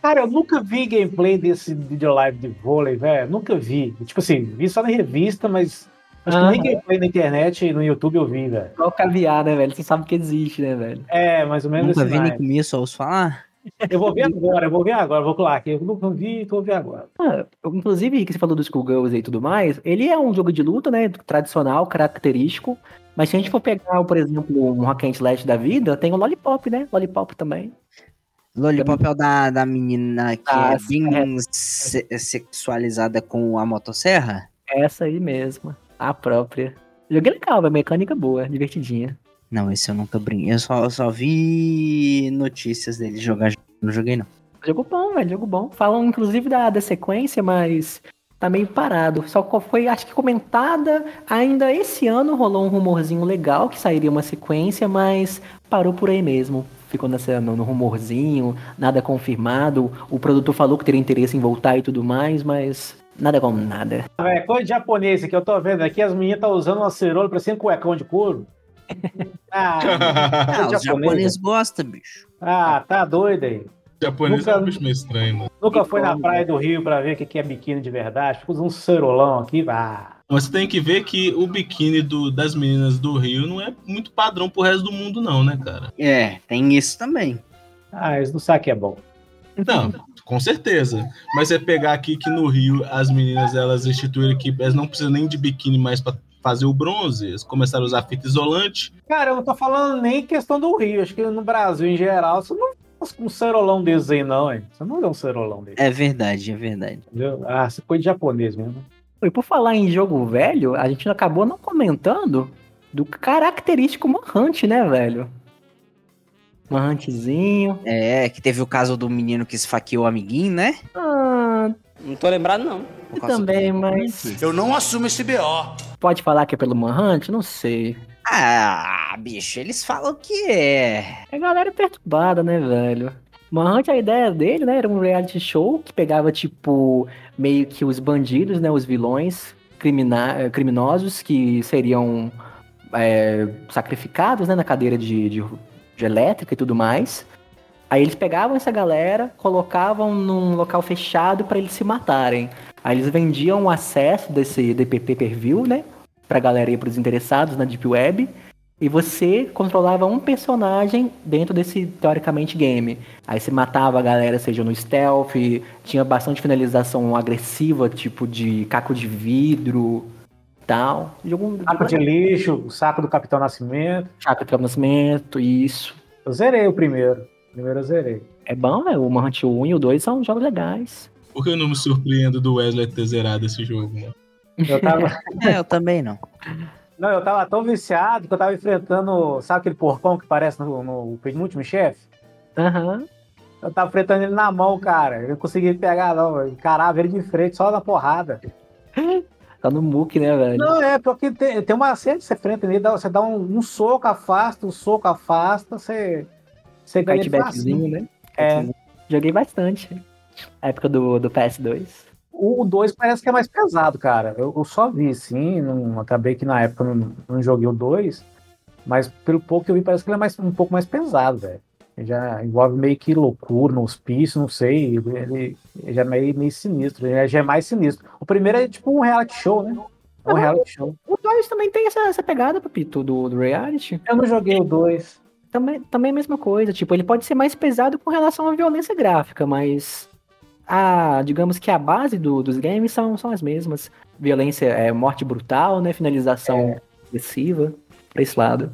Cara, eu nunca vi gameplay desse vídeo live de vôlei, velho. Nunca vi. Tipo assim, vi só na revista, mas acho que nem gameplay na internet e no YouTube eu vi, velho. Igual caviar, né, velho? Você sabe que existe, né, velho? É, mais ou menos Nunca assim. vi nem comi, só ouço falar. Eu vou ver agora, eu vou ver agora, eu vou colar aqui. Eu nunca vi, vou ver agora. Ah, inclusive, que você falou dos Schoolgirls e tudo mais, ele é um jogo de luta, né? Tradicional, característico. Mas se a gente for pegar, por exemplo, um Hack and Slash da vida, tem o Lollipop, né? Lollipop também. Lollipop é o da, da menina que Ah, é bem se- sexualizada com a motosserra? Essa aí mesmo. A própria. Joguei legal, velho. Mecânica boa, divertidinha. Não, esse eu nunca brinquei. Eu só, eu só vi notícias dele jogar. Não joguei, não. Jogo bom, velho, jogo bom. Falam, inclusive, da, da sequência, mas tá meio parado. Só foi, acho que comentada ainda esse ano, rolou um rumorzinho legal que sairia uma sequência, mas parou por aí mesmo. Ficou nessa, no, no rumorzinho, nada confirmado. O produtor falou que teria interesse em voltar e tudo mais, mas nada com nada. É coisa de japonês aqui, eu tô vendo aqui, as meninas estão usando uma cerola parecendo um cuecão de couro. [laughs] Ah, coisa os de japoneses gostam, bicho. Ah, tá doido aí. Japonês Nunca- é um bicho meio estranho, mano. Nunca foi na praia do Rio pra ver o que que é biquíni de verdade. Fica usando um cerolão aqui, ah. Mas você tem que ver que o biquíni do- das meninas do Rio não é muito padrão pro resto do mundo, não, né, cara? É, tem isso também. Ah, eles não sabem que é bom. Não, com certeza. Mas você pegar aqui que no Rio as meninas elas instituíram que elas não precisam nem de biquíni mais pra fazer o bronze, eles começaram a usar fita isolante. Cara, eu não tô falando nem questão do Rio. Acho que no Brasil, em geral, você não faz um cerolão desses aí, não, hein? Você não vê um cerolão desse. É verdade, é verdade. Entendeu? Ah, você foi de japonês mesmo. E por falar em jogo velho, a gente acabou não comentando do característico Manhunt, né, velho? Manhuntzinho. É, que teve o caso do menino que esfaqueou o amiguinho, né? Ah, Não tô lembrado, não. Também, mas. Eu não assumo esse BO. Pode falar que é pelo Manhunt? Não sei. Ah, bicho, eles falam que é. É galera perturbada, né, velho? Manhunt, a ideia dele, né, era um reality show que pegava, tipo, meio que os bandidos, né, os vilões crimina eh, criminosos que seriam é, sacrificados, né, na cadeira de, de, de elétrica e tudo mais. Aí eles pegavam essa galera, colocavam num local fechado para eles se matarem. Aí eles vendiam o acesso desse DPP per view, né, pra galera e pros interessados na Deep Web. E você controlava um personagem dentro desse, teoricamente, game. Aí você matava a galera, seja no stealth, tinha bastante finalização agressiva, tipo de caco de vidro tal. Jogo, Saco de lixo, o saco do Capitão Nascimento. Chaco de Nascimento, isso. Eu zerei o primeiro. O primeiro eu zerei. É bom, né? O Manhunt 1 e o 2 são jogos legais. Por que eu não me surpreendo do Wesley ter zerado esse jogo, mano? Eu tava. É, eu também não. Não, eu tava tão viciado que eu tava enfrentando. Sabe aquele porcão que parece no, no penúltimo chefe? Aham. Eu tava enfrentando ele na mão, cara. Eu não consegui pegar, não. Encarava ele de frente só na porrada. Tá no muque, né, velho? Não, é, porque tem, tem uma cena que você enfrenta nele, você dá um, um soco, afasta, um soco, afasta, você. Você ganha facinho. né? É. Joguei bastante. Época do, do PS2. O 2 parece que é mais pesado, cara. Eu, eu só vi, sim. Não, acabei que na época não, não joguei o 2. Mas pelo pouco que eu vi, parece que ele é mais, um pouco mais pesado, velho. Já envolve meio que loucura no hospício, não sei. Ele, ele já é meio, meio sinistro. Ele já é mais sinistro. O primeiro é tipo um reality show, né? É um reality show. O 2 também tem essa, essa pegada, Papito, do, do reality. Eu não joguei o 2. Também, também é a mesma coisa. Tipo, ele pode ser mais pesado com relação à violência gráfica, mas a, digamos que a base do- dos games são, são as mesmas. Violência, é, morte brutal, né? Finalização agressiva, pra esse lado.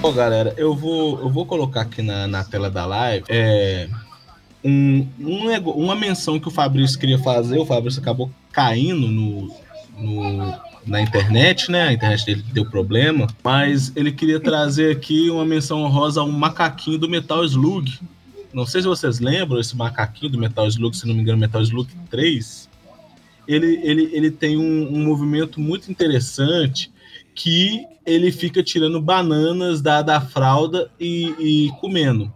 Bom, galera, eu vou, eu vou colocar aqui na, na tela da live é, um, um uma menção que o Fabrício queria fazer. O Fabrício acabou caindo no, no- na internet, né? A internet dele deu problema. Mas ele queria trazer aqui uma menção honrosa a um macaquinho do Metal Slug. Não sei se vocês lembram esse macaquinho do Metal Slug, se não me engano, Metal Slug 3. Ele, ele, ele tem um, um movimento muito interessante que ele fica tirando bananas da, da fralda e, e comendo.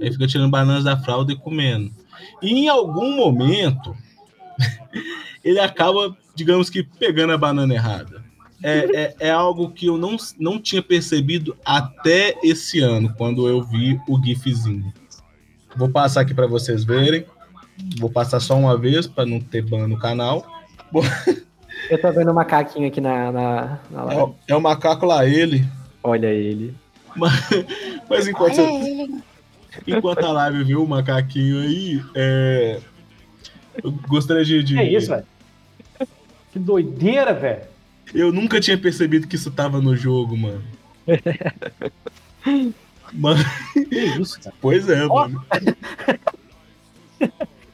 Ele fica tirando bananas da fralda e comendo. E em algum momento, [laughs] ele acaba, digamos que, pegando a banana errada. É, é, é algo que eu não, não tinha percebido até esse ano, quando eu vi o GIFzinho. Vou passar aqui para vocês verem. Vou passar só uma vez para não ter ban no canal. [laughs] Eu tô vendo o macaquinho aqui na, na, na é, live. o- é o macaco lá, ele. Olha ele. Mas, mas enquanto, você- enquanto a live viu o macaquinho aí, é, eu gostaria de. de- Que isso, velho? Que doideira, velho. Eu nunca tinha percebido que isso tava no jogo, mano. [laughs] Mano, Que isso, cara? pois é, Ó. mano. [laughs]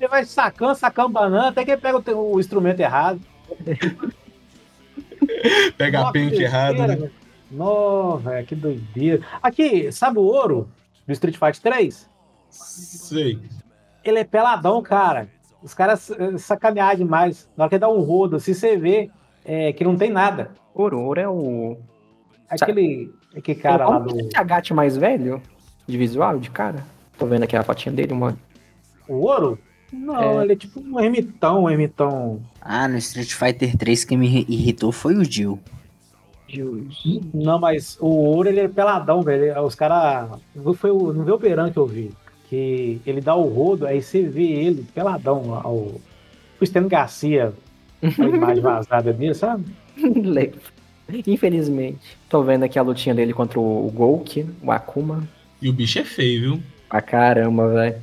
Ele vai sacando, sacando banana, até que ele pega o, o instrumento errado. [laughs] Pega a Nossa, pente que errada, né? Nó, velho, que doideira. Aqui, sabe o ouro do Street Fighter 3? Sei. Ele é peladão, cara. Os caras eh, sacanearam demais. Na hora que dá um rodo, assim, você vê é, que não tem nada. Ouro, ouro é o. Aquele, aquele cara lá do. Esse agate mais velho de visual, de cara. Tô vendo aqui a fotinha dele, mano. O ouro? Não, É. ele é tipo um ermitão, um ermitão. Ah, no Street Fighter 3 quem me irri- irritou foi o Jill. Não, mas o ouro ele é peladão, velho. Os caras. Foi o, não vê o Beran que eu vi. Que ele dá o rodo, aí você vê ele peladão. lá, O, o Stênio Garcia, a imagem vazada dele, sabe? [laughs] Lembro. Infelizmente. Tô vendo aqui a lutinha dele contra o Golk, o Akuma. E o bicho é feio, viu? Pra caramba, velho.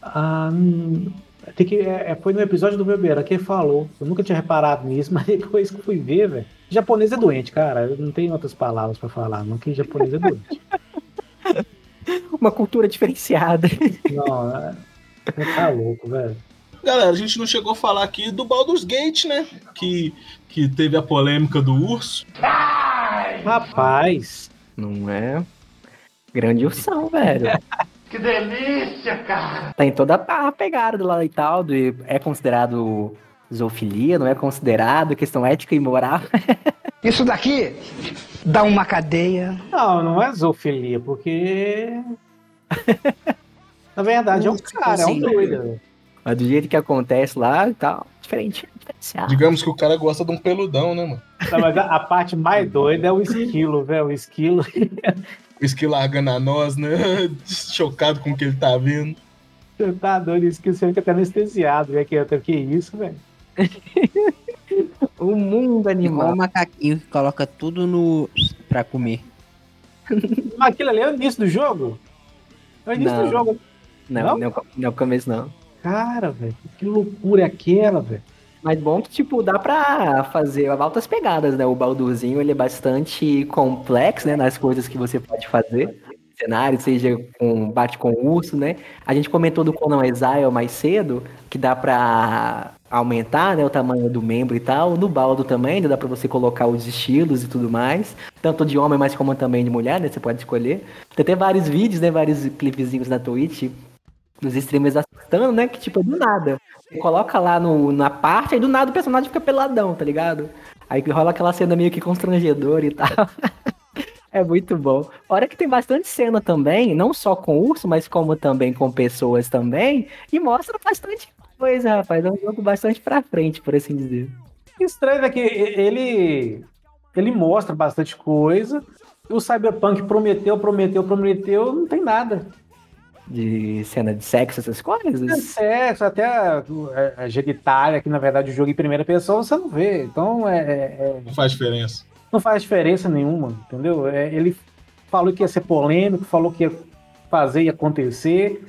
Ah, hum, tem que, é, é, foi no episódio do Beberan que ele falou. Eu nunca tinha reparado nisso, [laughs] mas depois que fui ver, velho. Japonês é doente, cara. Eu não tenho outras palavras pra falar, não, que japonês é doente. [laughs] [laughs] Uma cultura diferenciada. Não, é, tá louco, velho. Galera, a gente não chegou a falar aqui do Baldur's Gate, né? Que, que teve a polêmica do urso. Rapaz. Não é? Grande ursão, velho. [laughs] Que delícia, cara! Tem toda a pegada lá e tal, do, é considerado zoofilia, não é considerado, questão ética e moral. [laughs] Isso daqui dá uma cadeia. Não, não é zoofilia, porque. [laughs] Na verdade, é um cara, é um doido. Mas do jeito que acontece lá e tal, diferente, diferenciado. Digamos que o cara gosta de um peludão, né, mano? Não, mas a, a parte mais [laughs] doida é o esquilo, velho. O esquilo. O esquilo largando a nós, né? Chocado com o que ele tá vendo. Você tá doido, o esquilo você fica até anestesiado, velho. Que, que isso, velho? O mundo Igual o macaquinho que coloca tudo no. pra comer. [laughs] Mas aquilo ali é o início do jogo? É o início Não. do jogo. Não, Não? não, não, não é o começo não. Cara, velho, que loucura é aquela, velho? Mas bom que, tipo, dá pra fazer altas pegadas, né? O Baldurzinho, ele é bastante complexo, né? Nas coisas que você pode fazer. Cenário, seja com bate com urso, né? A gente comentou do Conan Exile mais cedo, que dá pra aumentar, né? O tamanho do membro e tal. No Baldo também, né, dá pra você colocar os estilos e tudo mais. Tanto de homem, mas como também de mulher, né? Você pode escolher. Tem até vários vídeos, né? Vários clipezinhos na Twitch dos streamers assustando, né? Que tipo, é do nada. Você coloca lá no, na parte, aí do nada o personagem fica peladão, tá ligado? Aí rola aquela cena meio que constrangedora e tal. [laughs] É muito bom. Hora que tem bastante cena também, não só com urso, mas como também com pessoas também, e mostra bastante coisa, rapaz. É um jogo bastante pra frente, por assim dizer. Estranho é que ele, ele mostra bastante coisa. E o Cyberpunk prometeu, prometeu, prometeu, não tem nada. De cena de sexo, essas É coisas. sexo, até a, a, a genitália, que na verdade o jogo em primeira pessoa você não vê. Então é, é- Não faz diferença. não faz diferença nenhuma, entendeu? É, ele falou que ia ser polêmico, falou que ia fazer e acontecer.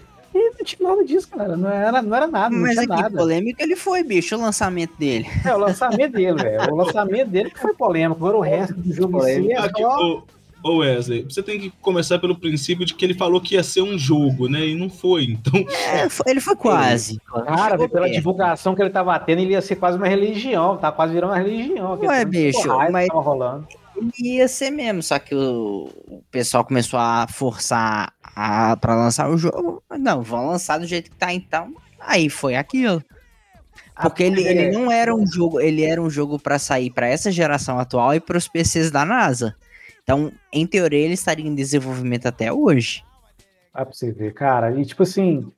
Não tinha nada disso, cara. Não era, não era nada, não Mas tinha nada. polêmico ele foi, bicho, o lançamento dele. É, o lançamento dele, velho. O lançamento dele que foi polêmico. Agora o resto do jogo em si é Aqui, só... ô, ô Wesley, você tem que começar pelo princípio de que ele falou que ia ser um jogo, né? E não foi. Então. É, foi- ele foi quase. Cara, pela perto. divulgação que ele tava tendo, ele ia ser quase uma religião. Tá quase virando uma religião. Ué, bicho, mas- rolando. Ia ser mesmo, só que o, o pessoal começou a forçar a, pra lançar o jogo. Não, vão lançar do jeito que tá então. Aí foi aquilo. Porque ele, ele não era um jogo, ele era um jogo pra sair pra essa geração atual e pros PCs da NASA. Então, em teoria, ele estaria em desenvolvimento até hoje. Dá pra você ver, cara. E tipo assim,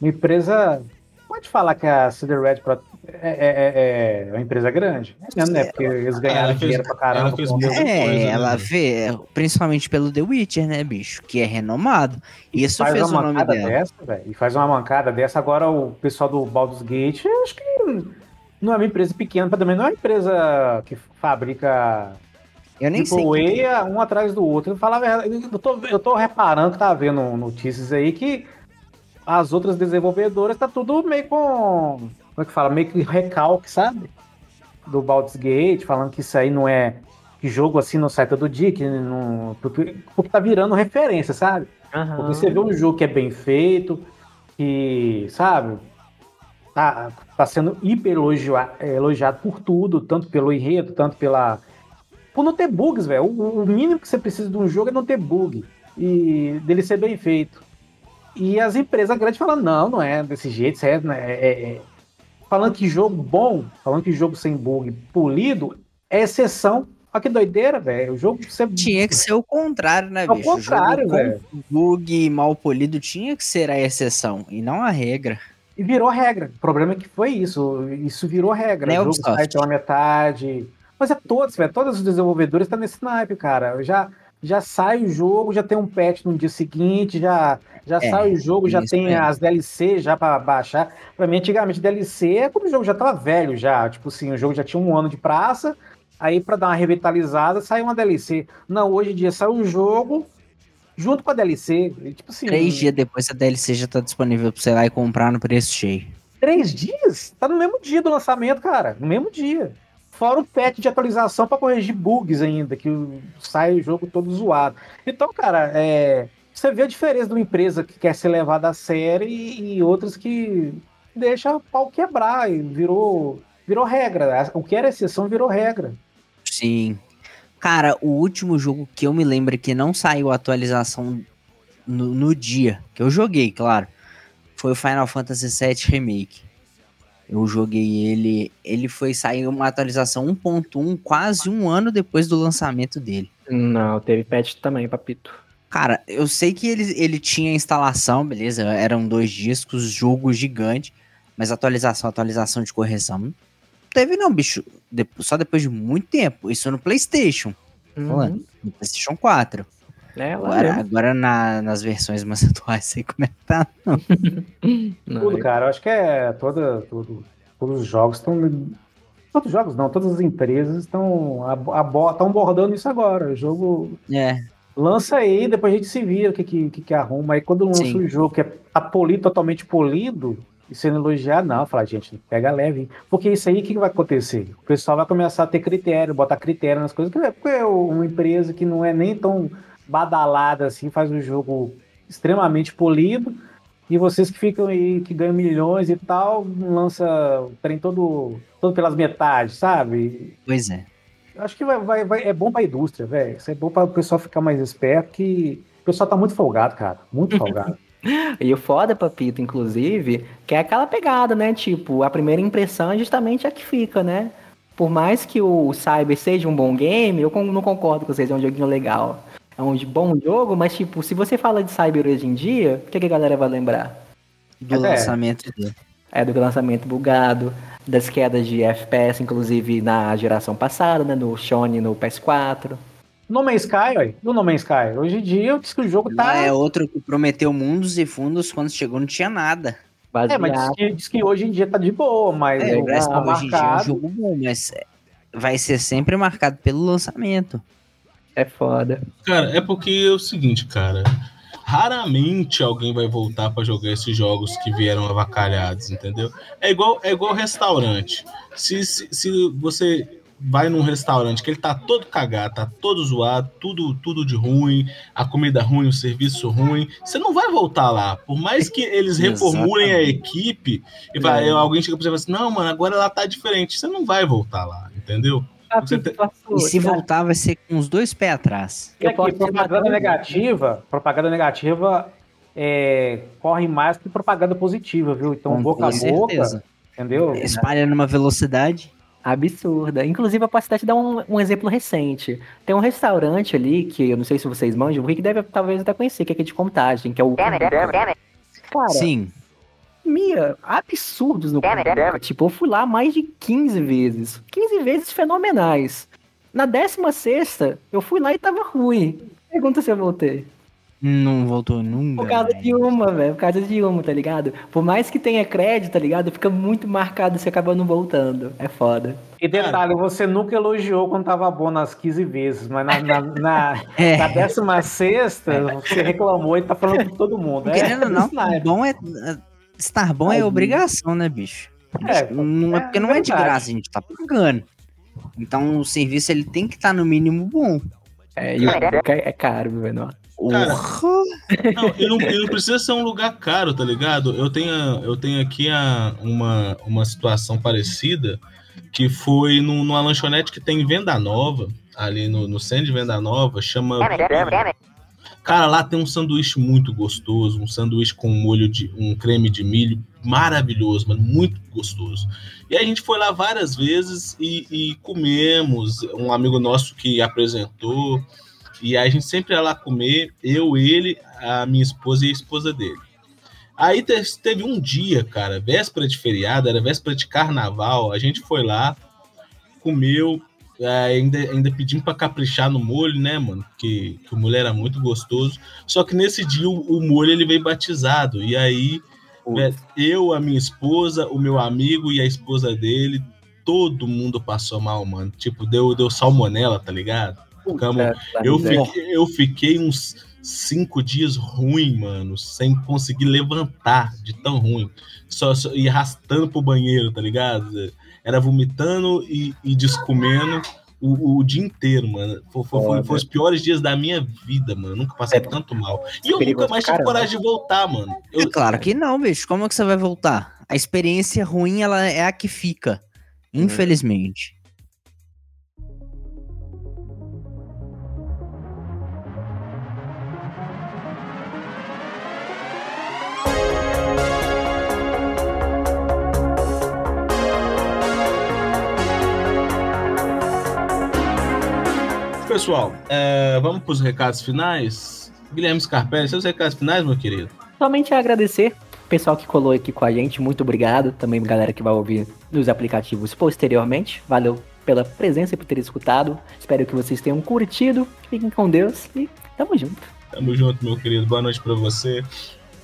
uma empresa. Pode falar que a Cedar Red é, é- é- é uma empresa grande? É mesmo, né? Porque eles ganharam fez- dinheiro pra caramba. ela fez o. É, coisa, né, ela bicho? vê, principalmente pelo The Witcher, né, bicho? Que é renomado. Isso faz fez o uma nome mancada dela. dessa, velho. E faz uma mancada dessa. Agora o pessoal do Baldur's Gate, eu acho que não é uma empresa pequena, mas também não é uma empresa que fabrica Eu nem sei. Triple A um atrás do outro. Eu, falar a verdade, eu, tô, eu tô reparando que tá vendo notícias aí que as outras desenvolvedoras tá tudo meio com. Como é que fala? Meio que recalque, sabe? Do Baldur's Gate, falando que isso aí não é. Que jogo assim não sai todo dia, que não. Porque, porque tá virando referência, sabe? Porque você vê um jogo que é bem feito, que, sabe, tá, tá sendo hiper elogia- elogiado por tudo, tanto pelo enredo, tanto pela. Por não ter bugs, velho. O, o mínimo que você precisa de um jogo é não ter bug. E dele ser bem feito. E as empresas grandes falam, não, não é desse jeito, isso é, né, é- é- Falando que jogo bom, falando que jogo sem bug polido, é exceção. Olha que doideira, velho. O jogo você... Tinha que ser o contrário, né, É o bicho? O jogo contrário, com velho. Bug mal polido tinha que ser a exceção e não a regra. E virou regra. O problema é que foi isso. Isso virou regra. Né, o jogo sai pela metade. Mas é todos, velho. Todos os desenvolvedores estão nesse naipe, cara. Já, já sai o jogo, já tem um patch no dia seguinte, já, já É, sai o jogo, já tem mesmo. as DLC já pra baixar. Pra mim, antigamente, DLC é quando o jogo já tava velho já. Tipo assim, o jogo já tinha um ano de praça. Aí, pra dar uma revitalizada, saiu uma DLC. Não, hoje em dia sai o jogo junto com a DLC. Tipo assim. Três dias depois a DLC já tá disponível pra você ir lá e comprar no preço cheio. Três dias? Tá no mesmo dia do lançamento, cara. No mesmo dia. Fora o patch de atualização pra corrigir bugs ainda, que sai o jogo todo zoado. Então, cara, é, você vê a diferença de uma empresa que quer ser levada a sério e, e outras que deixa pau quebrar e virou, virou regra. O que era exceção virou regra. Sim. Cara, o último jogo que eu me lembro que não saiu a atualização no, no dia, que eu joguei, claro, foi o Final Fantasy VII Remake. Eu joguei ele, ele foi sair uma atualização 1.1 quase um ano depois do lançamento dele. Não, teve patch também, papito. Cara, eu sei que ele, ele tinha instalação, beleza? Eram dois discos, jogo gigante, mas atualização, atualização de correção. Não teve não, bicho. De- só depois de muito tempo. Isso no PlayStation. Uhum. Falando, no PlayStation 4. É, lá Agora, agora na- nas versões mais [laughs] atuais, sei como é que tá. Não. Tudo, cara. Eu acho que é toda, tudo, todos os jogos estão. Todos os jogos não, todas as empresas estão estão bordando isso agora. O jogo É. lança aí, depois a gente se vira o que, que, que, que arruma. Aí quando lança Sim. um jogo que é tá polido, totalmente polido, e sendo elogiado, não, fala, gente, pega leve. Porque isso aí, o que, que vai acontecer? O pessoal vai começar a ter critério, botar critério nas coisas, porque é uma empresa que não é nem tão badalada assim, faz um jogo extremamente polido, e vocês que ficam aí, que ganham milhões e tal, lança o trem todo, todo pelas metades, sabe? Pois é. Acho que vai, vai, vai- é bom pra indústria, velho. Isso é bom para o pessoal ficar mais esperto, que o pessoal tá muito folgado, cara. Muito folgado. [laughs] E o foda, Papito, inclusive, que é aquela pegada, né? Tipo, a primeira impressão é justamente a que fica, né? Por mais que o Cyber seja um bom game, eu não concordo com vocês, é um joguinho legal. É um bom jogo, mas tipo, se você fala de Cyber hoje em dia, o que, que a galera vai lembrar? Do É. lançamento dele. É, do lançamento bugado, das quedas de FPS, inclusive na geração passada, né? No Shone no PS4. No Man's Sky, olha. Do No Man's Sky. Hoje em dia, eu disse que o jogo tá. Lá é outro que prometeu mundos e fundos, quando chegou não tinha nada. É, mas diz que, diz que hoje em dia tá de boa, mas É, o parece que tá hoje em dia é um jogo bom, mas é, vai ser sempre marcado pelo lançamento. É foda. Cara, é porque é o seguinte, cara. Raramente alguém vai voltar pra jogar esses jogos que vieram avacalhados, entendeu? É igual, é igual restaurante. Se, se, se você vai num restaurante que ele tá todo cagado, tá todo zoado, tudo, tudo de ruim, a comida ruim, o serviço ruim, você não vai voltar lá. Por mais que eles [laughs] reformulem a equipe e vai, É. alguém chega pra você e fala assim: não, mano, agora ela tá diferente. Você não vai voltar lá, entendeu? E se voltar, vai ser com os dois pés atrás. E aqui, propaganda negativa, propaganda negativa é, corre mais que propaganda positiva, viu? Então, Com boca a boca, certeza. entendeu? Espalha numa velocidade. Absurda. Inclusive, eu posso até te dar um, um exemplo recente. Tem um restaurante ali, que eu não sei se vocês manjam, o Rick deve talvez até conhecer, que é aqui de contagem, que é o. Cara, Sim. Absurdos no Cumbuca. Tipo, eu fui lá mais de 15 vezes. 15 vezes fenomenais. Na 16 eu fui lá e tava ruim. Pergunta se eu voltei. Não voltou nunca. Por causa de uma, velho. Por causa de uma, tá ligado? Por mais que tenha crédito, tá ligado? Fica muito marcado e você acaba não voltando. É foda. E detalhe, você nunca elogiou quando tava bom nas 15 vezes, mas na, na, na, [laughs] É. na 16 você reclamou e tá falando com todo mundo. Querendo ou não, sniper. bom é. Estar bom é obrigação, né, bicho? É, não é, é porque não é de verdade. graça, a gente tá pagando. Então o serviço ele tem que estar no mínimo bom. É, e o Cumbuca é caro, meu menor. Cara, não, e não, e não precisa ser um lugar caro, tá ligado? Eu tenho, eu tenho aqui a, uma, uma situação parecida que foi num- numa lanchonete que tem em Venda Nova, ali no, no centro de Venda Nova, chama. Cara, lá tem um sanduíche muito gostoso, um sanduíche com molho de um creme de milho maravilhoso, mano, muito gostoso. E a gente foi lá várias vezes e, e comemos. Um amigo nosso que apresentou. E a gente sempre ia lá comer, eu, ele, a minha esposa e a esposa dele. Aí te- teve um dia, cara, véspera de feriado, era véspera de carnaval, a gente foi lá, comeu, ainda, ainda pedimos pra caprichar no molho, né, mano? Que, que o molho era muito gostoso. Só que nesse dia o, o molho ele veio batizado. E aí, vé- eu, a minha esposa, o meu amigo e a esposa dele, todo mundo passou mal, mano. Tipo, deu, deu salmonela, tá ligado? Ficamos- eu, merda. fiquei, eu fiquei uns cinco dias ruim, mano, sem conseguir levantar de tão ruim. Só, só e arrastando pro banheiro, tá ligado? Era vomitando e, e descomendo o, o dia inteiro, mano. Foi, foi- foi- foi os piores dias da minha vida, mano. Nunca passei tanto mal. E eu nunca mais tive coragem de voltar, mano. É claro que não, bicho. Como é que você vai voltar? A experiência ruim, ela é a que fica. Infelizmente. Pessoal, é, vamos pros recados finais. Guilherme Scarpelli, seus recados finais, meu querido? Somente agradecer o pessoal que colou aqui com a gente, muito obrigado. Também galera que vai ouvir nos aplicativos posteriormente. Valeu pela presença e por ter escutado. Espero que vocês tenham curtido. Fiquem com Deus e tamo junto. Tamo junto, meu querido. Boa noite pra você.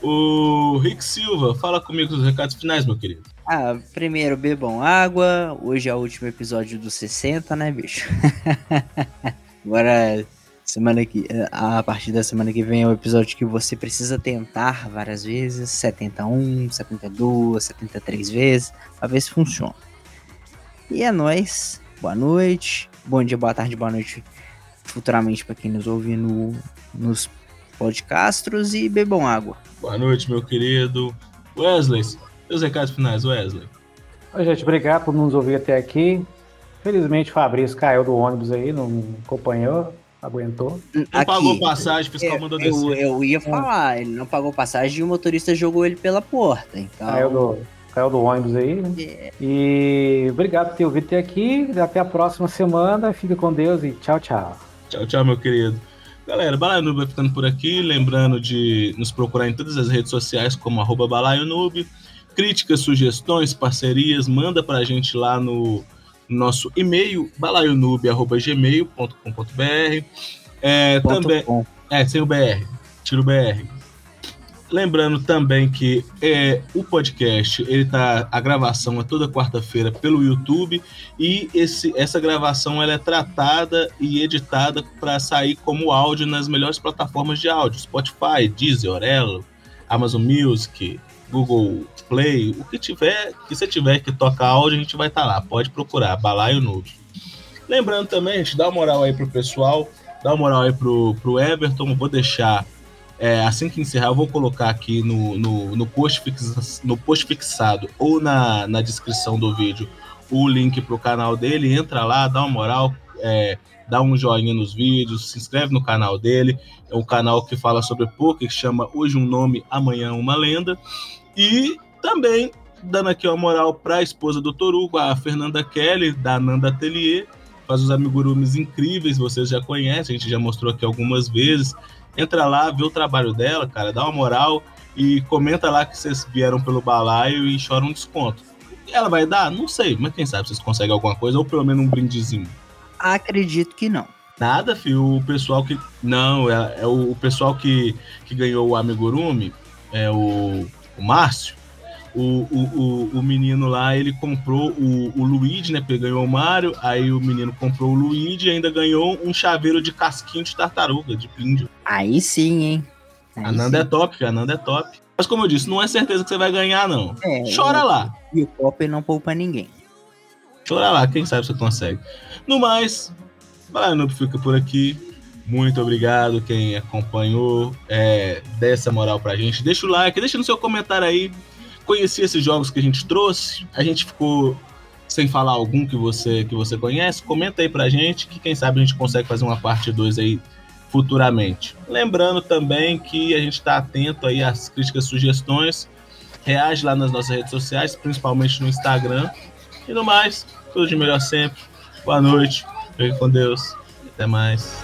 O Rick Silva, fala comigo os recados finais, meu querido. Ah, primeiro bebam água. Hoje é o último episódio dos 60, né, bicho? [laughs] Agora, semana que a partir da semana que vem é o episódio que você precisa tentar várias vezes, 71, 72, 73 vezes, pra ver se funciona. E é nóis. Boa noite. Bom dia, boa tarde, boa noite. Futuramente para quem nos ouve no, nos podcastros e bebam água. Boa noite, meu querido. Wesley, seus recados finais, Wesley. Oi, gente, obrigado por nos ouvir até aqui. Felizmente o Fabrício caiu do ônibus aí, não acompanhou, aguentou. Não pagou passagem, o fiscal eu, mandou eu, descer. eu ia falar, ele não pagou passagem e o motorista jogou ele pela porta. Então, Caiu do, caiu do ônibus aí. né? E obrigado por ter ouvido até aqui. Até a próxima semana. Fica com Deus e tchau, tchau. Tchau, tchau, meu querido. Galera, Balaio Noob vai ficando por aqui. Lembrando de nos procurar em todas as redes sociais como arroba. Críticas, sugestões, parcerias, manda pra gente lá no nosso e-mail, balaionoob.gmail.com.br. É, Ponto também. com. É, sem o BR. Tira o BR. Lembrando também que é, o podcast, ele tá, a gravação é toda quarta-feira pelo YouTube e esse, essa gravação ela é tratada e editada para sair como áudio nas melhores plataformas de áudio, Spotify, Deezer, Orelo, Amazon Music, Google Play, o que tiver, que você tiver que tocar áudio, a gente vai estar lá. Pode procurar, Balaio Noob. Lembrando também, gente, dá uma moral aí pro pessoal, dá uma moral aí pro, pro Everton, vou deixar é, assim que encerrar, eu vou colocar aqui no, no, no, post, fixa, no post fixado ou na, na descrição do vídeo o link pro canal dele. Entra lá, dá uma moral, é, dá um joinha nos vídeos, se inscreve no canal dele. É um canal que fala sobre poker, que chama Hoje um Nome, Amanhã uma Lenda. E também dando aqui uma moral para a esposa do Torugo, a Fernanda Kelly, da Nanda Atelier. Faz os amigurumis incríveis, vocês já conhecem, a gente já mostrou aqui algumas vezes. Entra lá, vê o trabalho dela, cara, dá uma moral e comenta lá que vocês vieram pelo balaio e choram um desconto. Ela vai dar? Não sei, mas quem sabe vocês conseguem alguma coisa ou pelo menos um brindezinho. Acredito que não. Nada, filho. O pessoal que. Não, é, é o, o pessoal que, que ganhou o amigurumi, é o, o Márcio. O, o, o, o menino lá, ele comprou o, o Luigi, né? Porque ganhou o Mario. Aí o menino comprou o Luigi e ainda ganhou um chaveiro de casquinho de tartaruga, de pindio. Aí sim, hein? Aí a Nanda sim. é top, a Nanda é top. Mas como eu disse, não é certeza que você vai ganhar, não. É, Chora lá. E o Popper não poupa ninguém. Chora lá, quem sabe você consegue. No mais, Balaio Noob fica por aqui. Muito obrigado quem acompanhou. É, dê essa moral pra gente. Deixa o like, deixa no seu comentário aí. Conheci esses jogos que a gente trouxe. A gente ficou sem falar algum que você que você conhece. Comenta aí pra gente que quem sabe a gente consegue fazer uma parte 2 aí futuramente. Lembrando também que a gente está atento aí às críticas, sugestões. Reage lá nas nossas redes sociais, principalmente no Instagram. E no mais, tudo de melhor sempre. Boa noite. Fique com Deus. Até mais.